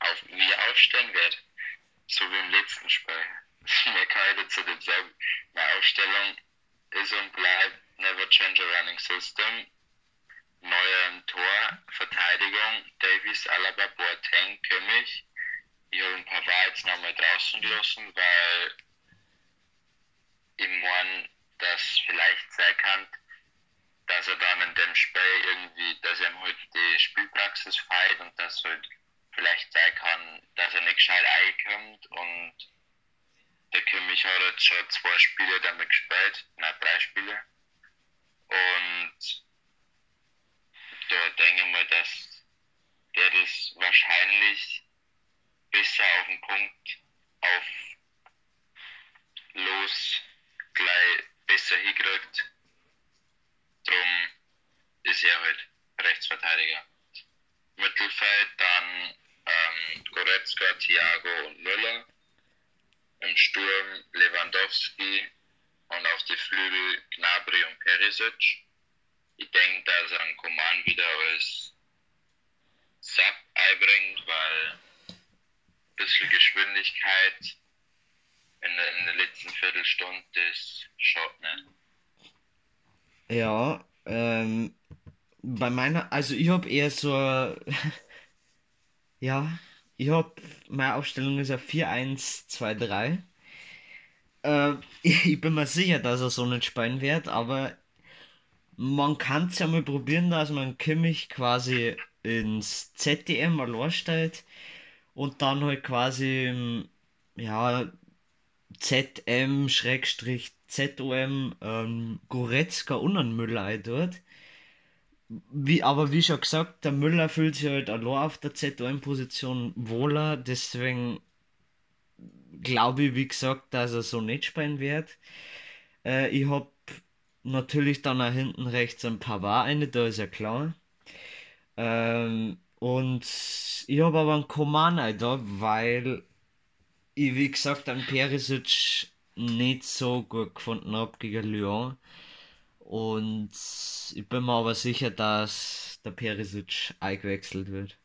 Auf, wie er aufstellen wird. So wie im letzten Spiel. Mehr kann ich dazu nicht sagen. Meine Aufstellung ist und bleibt Never Change a Running System. Neuer im Tor, Verteidigung, Davies, Alaba, Boateng, Kimmich. Ich habe ein paar jetzt nochmal draußen gelassen, weil ich meine, dass vielleicht sein kann, dass er dann in dem Spiel irgendwie, dass er ihm halt die Spielpraxis feiert und dass halt vielleicht sein kann, dass er nicht gescheit reinkommt und der Kimmich hat jetzt schon zwei Spiele damit gespielt, nein, drei Spiele. Und da denke ich mal, dass der das wahrscheinlich besser auf den Punkt auf los gleich besser hinkriegt. Drum ist er halt Rechtsverteidiger. Mittelfeld dann ähm, Goretzka, Thiago und Müller. Im Sturm Lewandowski und auf die Flügel Gnabry und Perisic. Ich denke, dass er einen Coman wieder als Sub einbringt, weil ein bisschen Geschwindigkeit in der, in der letzten Viertelstunde ist schaut nicht. Ja, ähm, bei meiner, also ich habe eher so, ja, ich habe, meine Aufstellung ist ein 4-1-2-3. Äh, ich, bin mir sicher, dass er so nicht spielen wird, aber man kann es ja mal probieren, dass man Kimmich quasi ins ZDM allein stellt und dann halt quasi, ja, ZM Schrägstrich ZOM ähm, Goretzka und einen Müller ein dort. wie, aber wie schon gesagt, der Müller fühlt sich halt allein auf der Z1-Position wohler, deswegen glaube ich, wie gesagt, dass er so nicht spielen wird. Äh, ich habe natürlich dann auch hinten rechts ein Pavard eine, da ist ja klar. Ähm, und ich habe aber einen Coman da, weil ich, wie gesagt, einen Perisic nicht so gut gefunden habe gegen Lyon. Und ich bin mir aber sicher, dass der Perisic eingewechselt wird.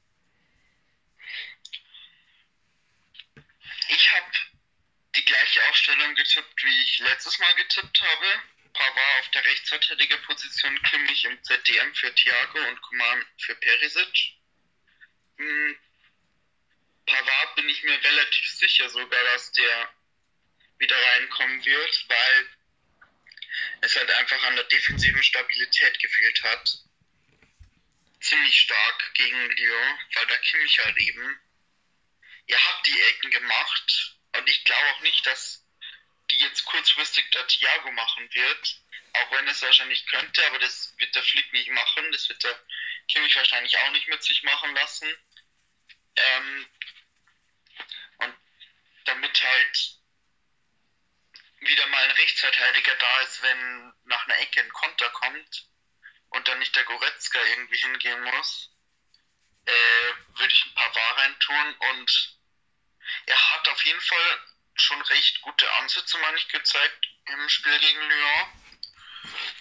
Ich habe Aufstellung getippt, wie ich letztes Mal getippt habe. Pavard auf der Rechtsverteidigerposition, Kimmich im ZDM für Thiago und Coman für Perisic. Hm, Pavard bin ich mir relativ sicher sogar, dass der wieder reinkommen wird, weil es halt einfach an der defensiven Stabilität gefehlt hat. Ziemlich stark gegen Lyon, weil der Kimmich halt eben, er hat die Ecken gemacht und ich glaube auch nicht, dass jetzt kurzfristig der Thiago machen wird, auch wenn es wahrscheinlich könnte, aber das wird der Flick nicht machen, das wird der Kimmich wahrscheinlich auch nicht mit sich machen lassen. Ähm, und damit halt wieder mal ein Rechtsverteidiger da ist, wenn nach einer Ecke ein Konter kommt und dann nicht der Goretzka irgendwie hingehen muss, äh, würde ich ein paar Wahr reintun und er hat auf jeden Fall schon recht gute Ansätze, meine ich, gezeigt im Spiel gegen Lyon.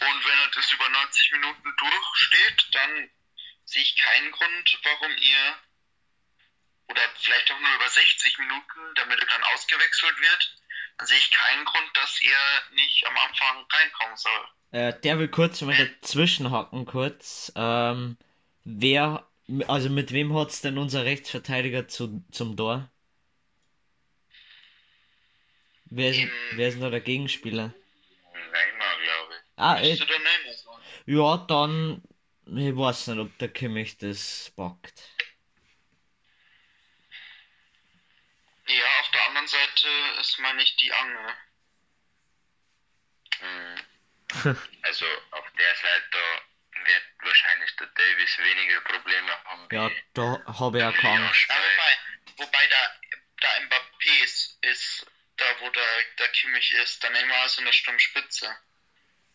Und wenn er das über 90 Minuten durchsteht, dann sehe ich keinen Grund, warum ihr oder vielleicht auch nur über 60 Minuten, damit er dann ausgewechselt wird, dann sehe ich keinen Grund, dass er nicht am Anfang reinkommen soll. Äh, der will kurz mal äh. dazwischen hacken, kurz. Ähm, wer, also mit wem hat es denn unser Rechtsverteidiger zu, zum Tor? Wer ist, wer ist da der Gegenspieler? Neymar, glaube ich. Ah, äh, ja, dann, ich weiß nicht, ob der Kimmich das packt. Ja, auf der anderen Seite ist man nicht die Angel. Mhm. also auf der Seite wird wahrscheinlich der Davis weniger Probleme haben. Ja, da habe ich auch keine wobei, wobei da, da Mbappé ist, ist da wo der, der Kimmich ist, dann immer also in der Sturmspitze.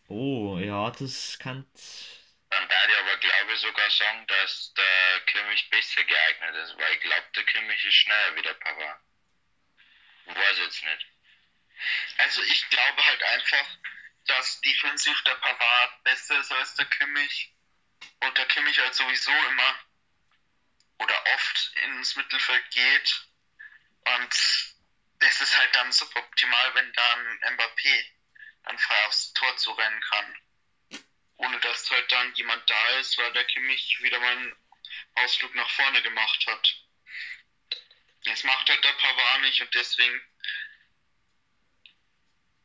Oh, ja, das kann. Dann werde ich aber glaube ich sogar sagen, dass der Kimmich besser geeignet ist, weil ich glaube, der Kimmich ist schneller wie der Pavard. Weiß jetzt nicht. Also ich glaube halt einfach, dass defensiv der Pavard besser ist als der Kimmich. Und der Kimmich halt sowieso immer oder oft ins Mittelfeld geht. Und das ist halt dann suboptimal, wenn dann Mbappé dann frei aufs Tor zu rennen kann. Ohne dass halt dann jemand da ist, weil der Kimmich wieder mal einen Ausflug nach vorne gemacht hat. Das macht halt der Pavard nicht und deswegen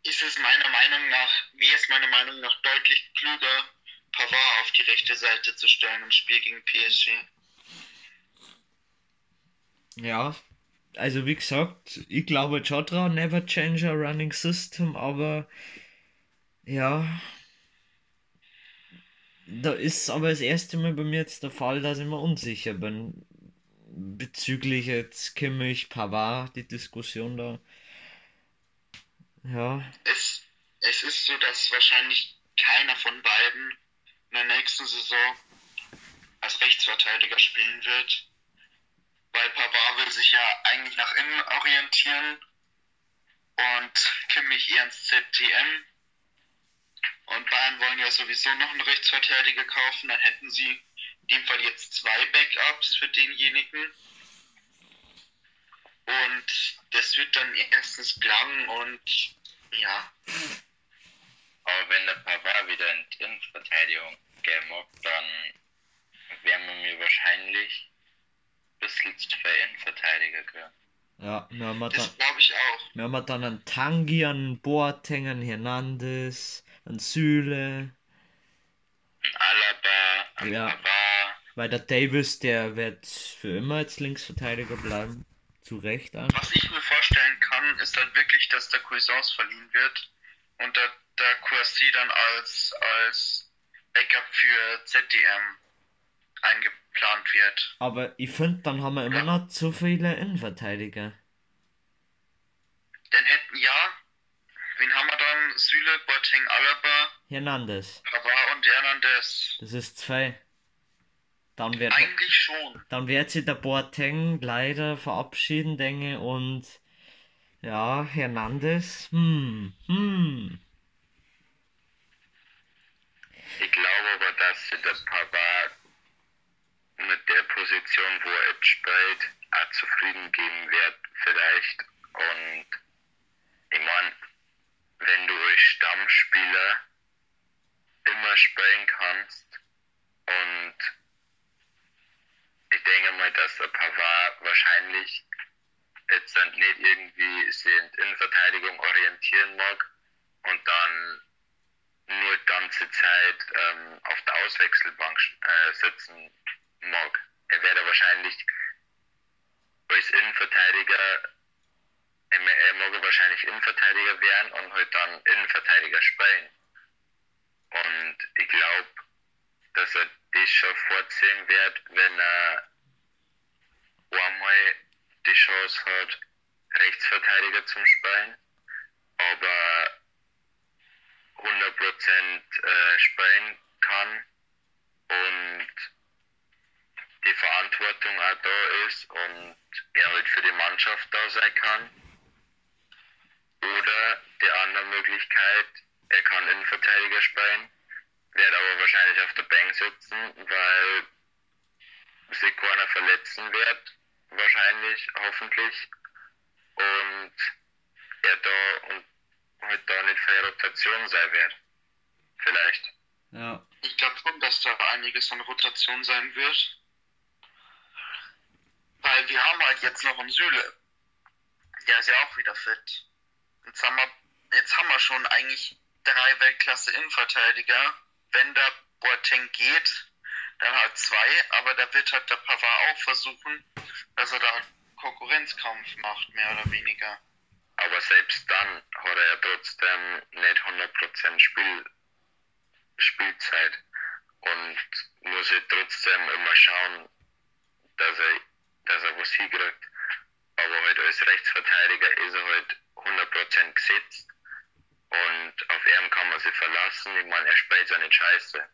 ist es meiner Meinung nach, wie es meiner Meinung nach deutlich klüger, Pavard auf die rechte Seite zu stellen im Spiel gegen PSG. Ja, also wie gesagt, ich glaube Jodra never change a running system, aber ja, da ist aber das erste Mal bei mir jetzt der Fall, dass ich mir unsicher bin bezüglich jetzt Kimmich, Pavard, die Diskussion da. Ja. Es, es ist so, dass wahrscheinlich keiner von beiden in der nächsten Saison als Rechtsverteidiger spielen wird. Weil Pavard will sich ja eigentlich nach innen orientieren und Kimmich eher ins ZTM. Und Bayern wollen ja sowieso noch einen Rechtsverteidiger kaufen, dann hätten sie in dem Fall jetzt zwei Backups für denjenigen. Und das wird dann erstens klang und ja. Aber wenn der Pavard wieder in die Innenverteidigung mag, dann werden wir mir wahrscheinlich ein bisschen zu viele Innenverteidiger gehören. Ja, wir haben das glaube ich auch. Wir haben dann einen Tangi, einen Boateng, einen Hernandez, einen Süle. Ein Alaba, ein ja. Pavard. Weil der Davis, der wird für immer als Linksverteidiger bleiben. Zu Recht an. Was ich mir vorstellen kann, ist halt wirklich, dass der Cuisance verliehen wird und der, der Courcy dann als, als Backup für ZDM eingeplant wird. Aber ich finde, dann haben wir immer noch zu viele Innenverteidiger. Dann hätten ja, wen haben wir dann? Süle, Boateng, Alaba, Hernandez. Pavard und Hernandez. Das ist zwei. Dann wird, Eigentlich schon. dann wird sich der Boateng leider verabschieden, denke ich, und ja, Hernandez, hm, hm. Ich glaube aber, dass sie der Pavard mit der Position, wo er jetzt spielt, auch zufrieden geben wird, vielleicht. Und ich meine, wenn du als Stammspieler immer spielen kannst und ich denke mal, dass der Pavard wahrscheinlich jetzt nicht irgendwie sich in die Innenverteidigung orientieren mag und dann nur die ganze Zeit ähm, auf der Auswechselbank äh, sitzen mag. Er wäre wahrscheinlich als Innenverteidiger, er, er mag wahrscheinlich Innenverteidiger werden und halt dann Innenverteidiger spielen. Und ich glaube, dass er das schon vorziehen wird, wenn er einmal die Chance hat, Rechtsverteidiger zum Spielen, aber 100% äh, spielen kann und die Verantwortung auch da ist und er halt für die Mannschaft da sein kann. Oder die andere Möglichkeit, er kann Innenverteidiger spielen, wird aber wahrscheinlich auf der Bank sitzen, weil sich keiner verletzen wird, wahrscheinlich, hoffentlich. Und er da und halt da nicht für eine Rotation sein wird. Vielleicht. Ja, Ich glaube schon, dass da einiges an Rotation sein wird. Weil wir haben halt jetzt noch einen Süle. Der ist ja auch wieder fit. Jetzt haben wir, jetzt haben wir schon eigentlich drei Weltklasse-Innenverteidiger. Wenn der Boateng geht, dann halt zwei, aber da wird halt der Pavard auch versuchen, dass er da Konkurrenzkampf macht, mehr oder weniger. Aber selbst dann hat er ja trotzdem nicht 100% Spiel, Spielzeit und muss halt trotzdem immer schauen, dass er, dass er was hinkriegt. Aber halt als Rechtsverteidiger ist er halt 100% gesetzt und auf ihn kann man sich verlassen. Ich meine, er spielt nicht scheiße.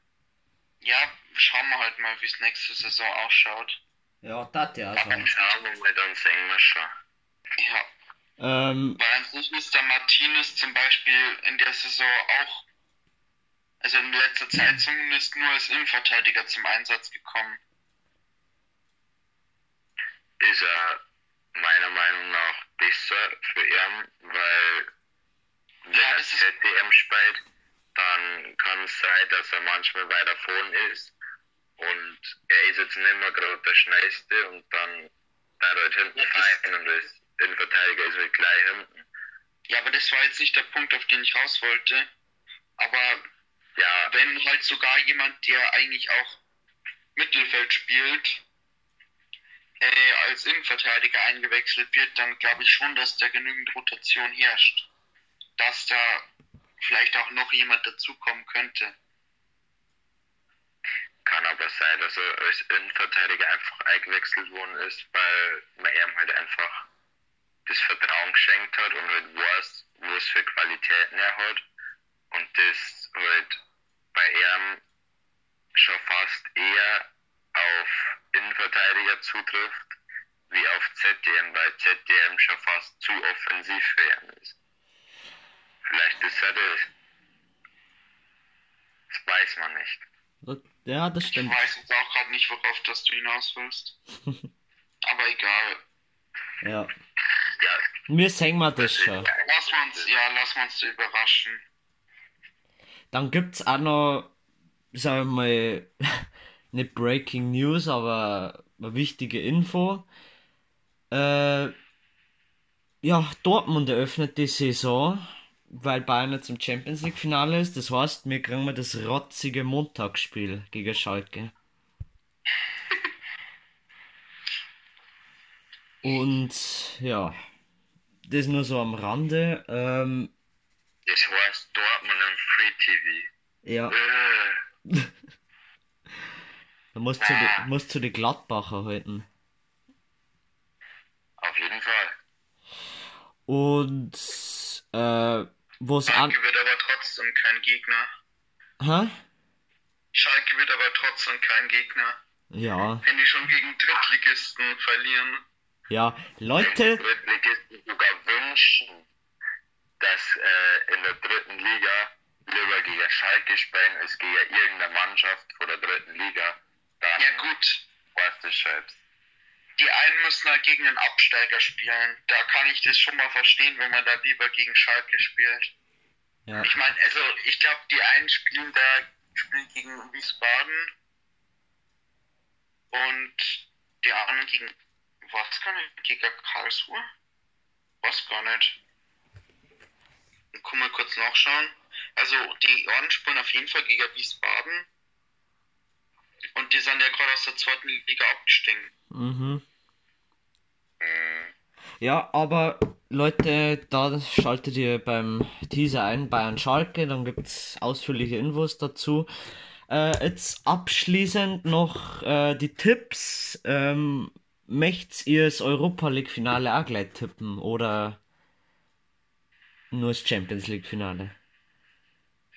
Ja, schauen wir halt mal, wie es nächste Saison ausschaut. ja, das ja Dann so. schauen wir mal, dann sehen wir schon. Ja, Ähm, Weil an sich ist der Martinez zum Beispiel in der Saison auch, also in letzter Zeit zumindest nur als Innenverteidiger zum Einsatz gekommen. Ist er meiner Meinung nach besser für ihn, weil wenn Ja, er ZDM spielt, dann kann es sein, dass er manchmal weiter vorn ist und er ist jetzt nicht mehr gerade der Schnellste und dann da halt hinten fein und als Innenverteidiger ist halt gleich hinten. Ja, aber das war jetzt nicht der Punkt, auf den ich raus wollte. Aber Ja, wenn halt sogar jemand, der eigentlich auch Mittelfeld spielt, äh, als Innenverteidiger eingewechselt wird, dann glaube ich schon, dass da genügend Rotation herrscht. Dass da vielleicht auch noch jemand dazukommen könnte. kann aber sein, dass er als Innenverteidiger einfach eingewechselt worden ist, weil man ihm halt einfach das Vertrauen geschenkt hat und halt weiß, was für Qualitäten er hat. Und das halt bei ihm schon fast eher auf Innenverteidiger zutrifft, wie auf ZDM, weil ZDM schon fast zu offensiv für ihn ist. Vielleicht ist er das. Das weiß man nicht. ja, das Ich stimmt. weiß jetzt auch gerade nicht, worauf das du hinaus willst. Aber egal. Ja. Ja, Wir sehen wir das schon. Lass uns, ja, lass uns überraschen. Dann gibt's auch noch, sagen wir mal, nicht Breaking News, aber eine wichtige Info. Äh, ja, Dortmund eröffnet die Saison, weil Bayern jetzt im Champions League Finale ist. Das heißt, wir kriegen mal das rotzige Montagsspiel gegen Schalke. Und ja, das nur so am Rande. Ähm, das heißt Dortmund im Free TV. ja. Äh, Da musst du, die, musst du die Gladbacher halten. Auf jeden Fall. Und äh, was an. Schalke wird aber trotzdem kein Gegner. Hä? Schalke wird aber trotzdem kein Gegner. Ja. Wenn die schon gegen Drittligisten verlieren. Ja. Leute, Drittligisten sogar wünschen, dass äh, in der dritten Liga lieber gegen Schalke spielen als gegen irgendeine Mannschaft von der dritten Liga. Dann Ja gut, weißt du selbst. die einen müssen halt gegen einen Absteiger spielen. Da kann ich das schon mal verstehen, wenn man da lieber gegen Schalke spielt. ja. Ich meine, also ich glaube, die einen spielen da spielen gegen Wiesbaden und die anderen gegen was gar nicht, gegen Karlsruhe? Was gar nicht. Ich kann mal kurz nachschauen. Also die Orden spielen auf jeden Fall gegen Wiesbaden. Und die sind ja gerade aus der zweiten Liga abgestiegen. Mhm. Hm, Ja, aber Leute, da schaltet ihr beim Teaser ein Bayern Schalke, dann gibt's ausführliche Infos dazu. Äh, jetzt abschließend noch äh, die Tipps. Ähm, möchtet ihr das Europa League Finale auch gleich tippen oder nur das Champions League Finale?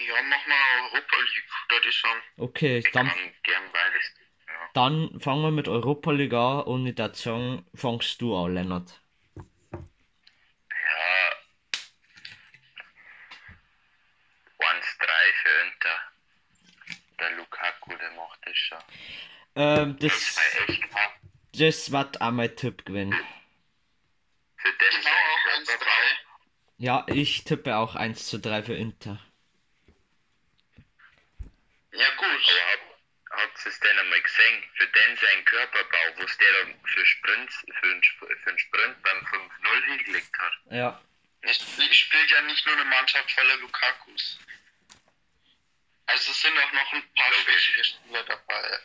Ja, mach mal Europa League, würde ich sagen. Okay, ich dann, kann gern beides. Ja. dann fangen wir mit Europa League an und ich würde sagen, fangst du an, Lennart. Ja. 1-3 für Inter. Der Lukaku, der macht das schon. Ähm, Das das, war echt knapp. das wird auch mein Tipp gewinnen. Für den Ich auch sein 1-3. Ja, ich tippe auch 1 zu 3 für Inter. Ja gut. Aber hab, habt ihr es denn einmal gesehen? Für den sein Körperbau, was der da für Sprints, für einen, für einen Sprint beim 5-0 hingelegt hat. Ja. Es spielt ja nicht nur eine Mannschaft voller Lukakus. Also es sind auch noch ein paar schwächere Spieler dabei.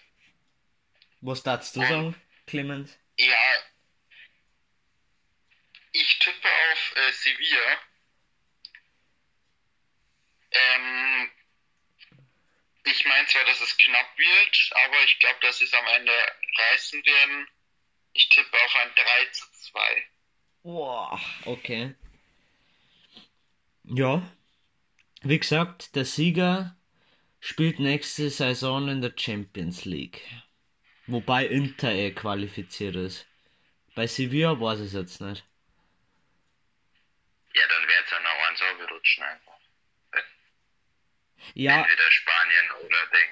Was darfst du sagen, Clemens? Ja, ich tippe auf äh, Sevilla. Ähm, ich meine zwar, dass es knapp wird, aber ich glaube, dass sie es am Ende reißen werden. Ich tippe auf ein 3 zu 2. Boah, okay. Ja. Wie gesagt, der Sieger spielt nächste Saison in der Champions League. Wobei Inter eh qualifiziert ist. Bei Sevilla weiß ich es jetzt nicht. Ja, dann wird es auch noch eins runterrutschen einfach. Ja, Entweder Spanien oder Ding.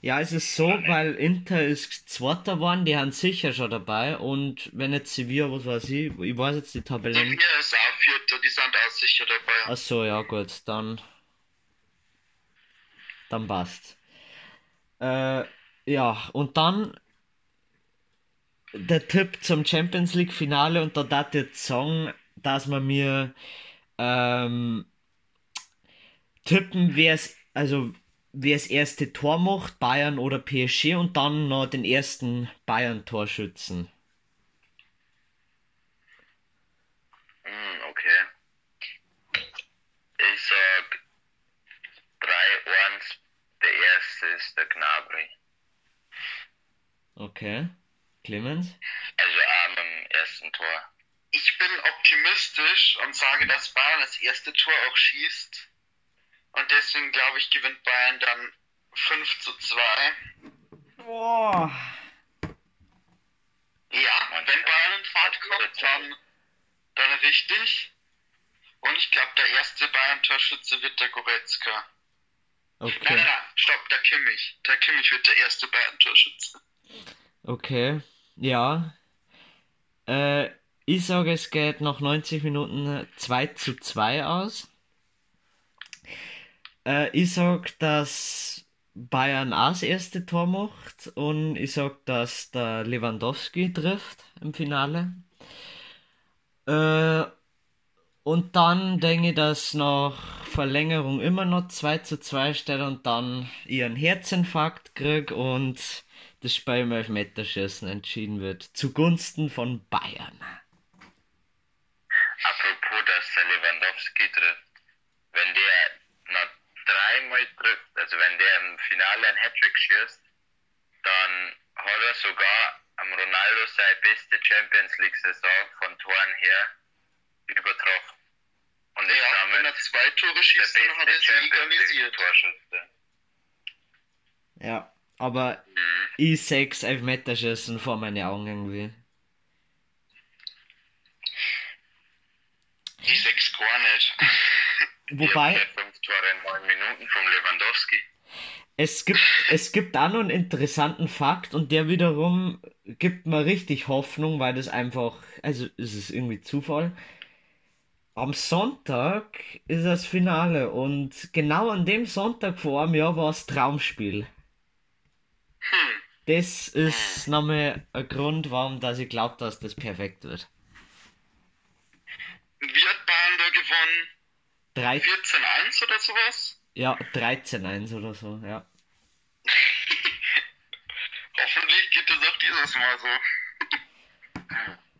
ja, es ist so, weil Inter ist Zweiter geworden, die haben sicher schon dabei und wenn jetzt Sevilla, was weiß ich, ich weiß jetzt die Tabelle nicht. Sevilla ist auch Vierter, die sind auch sicher dabei. Ach so, ja gut, dann dann passt. Äh, ja, und dann der Tipp zum Champions League Finale und da darf ich jetzt sagen, dass man mir ähm, tippen, wer es also wer das erste Tor macht, Bayern oder PSG und dann noch den ersten Bayern Torschützen. Hm, okay. Ich sag 3-1. Der erste ist der Gnabry. Okay. Clemens? Also mit dem ersten Tor. Ich bin optimistisch und sage, dass Bayern das erste Tor auch schießt. Und deswegen glaube ich, gewinnt Bayern dann 5 zu 2. Boah. Ja, wenn Bayern in Fahrt kommt, dann, dann richtig. Und ich glaube, der erste Bayern-Torschütze wird der Goretzka. Nein, Okay. nein, nein, stopp, der Kimmich. Der Kimmich wird der erste Bayern-Torschütze. Okay, ja. Äh, ich sage, es geht nach 90 Minuten 2 zu 2 aus. Äh, ich sag, dass Bayern auch das erste Tor macht und ich sag, dass der Lewandowski trifft im Finale. Äh, und dann denke ich, dass nach Verlängerung immer noch 2 zu 2 steht und dann ich einen Herzinfarkt krieg und das Spiel im Elfmeterschießen entschieden wird. Zugunsten von Bayern. Apropos, dass der Lewandowski trifft. Wenn der dreimal trifft, Also wenn der im Finale ein Hattrick schießt, dann hat er sogar am Ronaldo seine beste Champions League Saison von Toren her übertroffen. Und ist Ja, damit wenn er zwei Tore schießt, dann hat er sie egalisiert. Torschütze. Ja, aber Mhm. ich sechs Elfmeterschüssen vor meine Augen irgendwie. Die sechs gar nicht. Wobei, Ja, Tore in neun Minuten vom Lewandowski. es gibt, es gibt auch noch einen interessanten Fakt und der wiederum gibt mir richtig Hoffnung, weil das einfach, also es ist irgendwie Zufall. Am Sonntag ist das Finale und genau an dem Sonntag vor einem Jahr war das Traumspiel. Hm. Das ist nochmal ein Grund, warum dass ich glaube, dass das perfekt wird. Wie hat Bayern da gewonnen? Drei, 14-1 oder sowas? ja, 13-1 oder so, ja. Hoffentlich geht es auch dieses Mal so.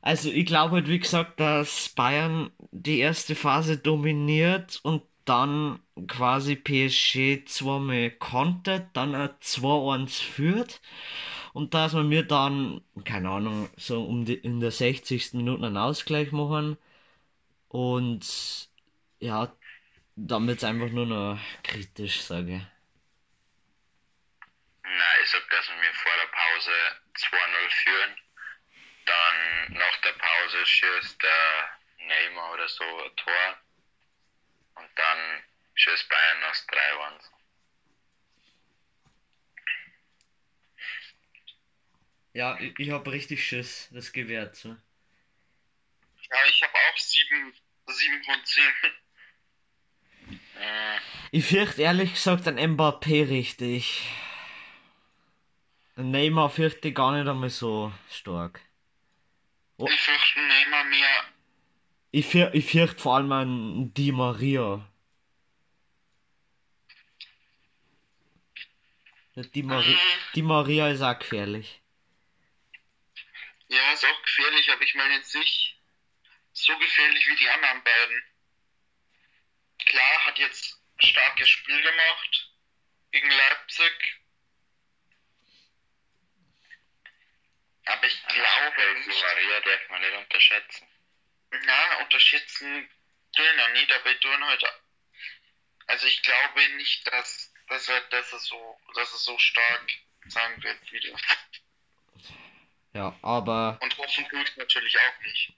Also ich glaube halt, wie gesagt, dass Bayern die erste Phase dominiert und dann quasi PSG zweimal kontert, dann ein 2-1 führt und dass wir mir dann, keine Ahnung, so um die, in der 60. Minute einen Ausgleich machen und ja, wird's einfach nur noch kritisch, sage. Nein, ich sag, dass wir vor der Pause 2-0 führen. Dann nach der Pause schießt der Neymar oder so ein Tor. Und dann schießt Bayern das 3-1. Ja, ich, ich hab richtig Schiss, das gewährt so. Ja, ich habe auch 7, 7 von 10. Mhm. Ich fürchte ehrlich gesagt an Mbappé richtig. Neymar fürchte ich gar nicht einmal so stark. Oh. Ich fürchte Neymar mehr. Ich, für, ich fürchte vor allem an Di Maria. Der Di, Mari Mhm. Di Maria ist auch gefährlich. Ja, ist auch gefährlich, aber ich meine jetzt nicht so gefährlich wie die anderen beiden. Klar, hat jetzt ein starkes Spiel gemacht gegen Leipzig. Aber ich glaube nicht. Maria darf man nicht unterschätzen. Na, unterschätzen tun er nicht, aber tun heute. Also ich glaube nicht, dass, dass er, dass er so, dass er so stark sein wird wieder. Ja, aber, Und hoffen tue ich natürlich auch nicht.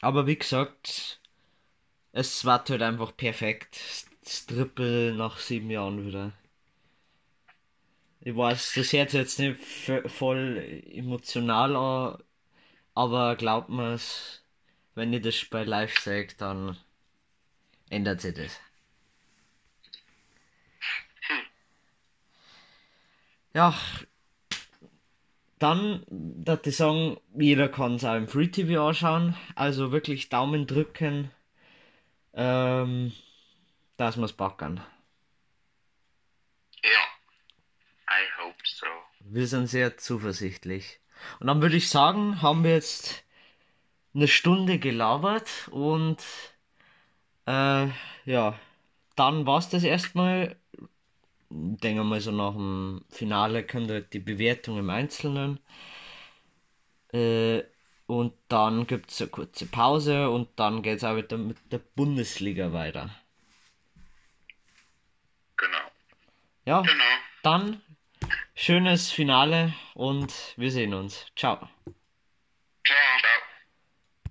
aber wie gesagt, es war halt einfach perfekt. Das Triple nach sieben Jahren wieder. Ich weiß, das hört sich jetzt nicht voll emotional an, aber glaubt mir's, wenn ich das Spiel live sehe, dann ändert sich das. Ja, dann, dass ich sagen, jeder kann es auch im Free TV anschauen, also wirklich Daumen drücken, ähm, dass wir's packen. Ja. I hope so. Wir sind sehr zuversichtlich. Und dann würde ich sagen, haben wir jetzt eine Stunde gelabert und äh, ja, dann war's das erstmal. Denke mal so nach dem Finale kommt halt die Bewertung im Einzelnen. Äh, und dann gibt's eine kurze Pause und dann geht's auch wieder mit der Bundesliga weiter. Genau. Ja, Genau. dann schönes Finale und wir sehen uns. Ciao. Ciao.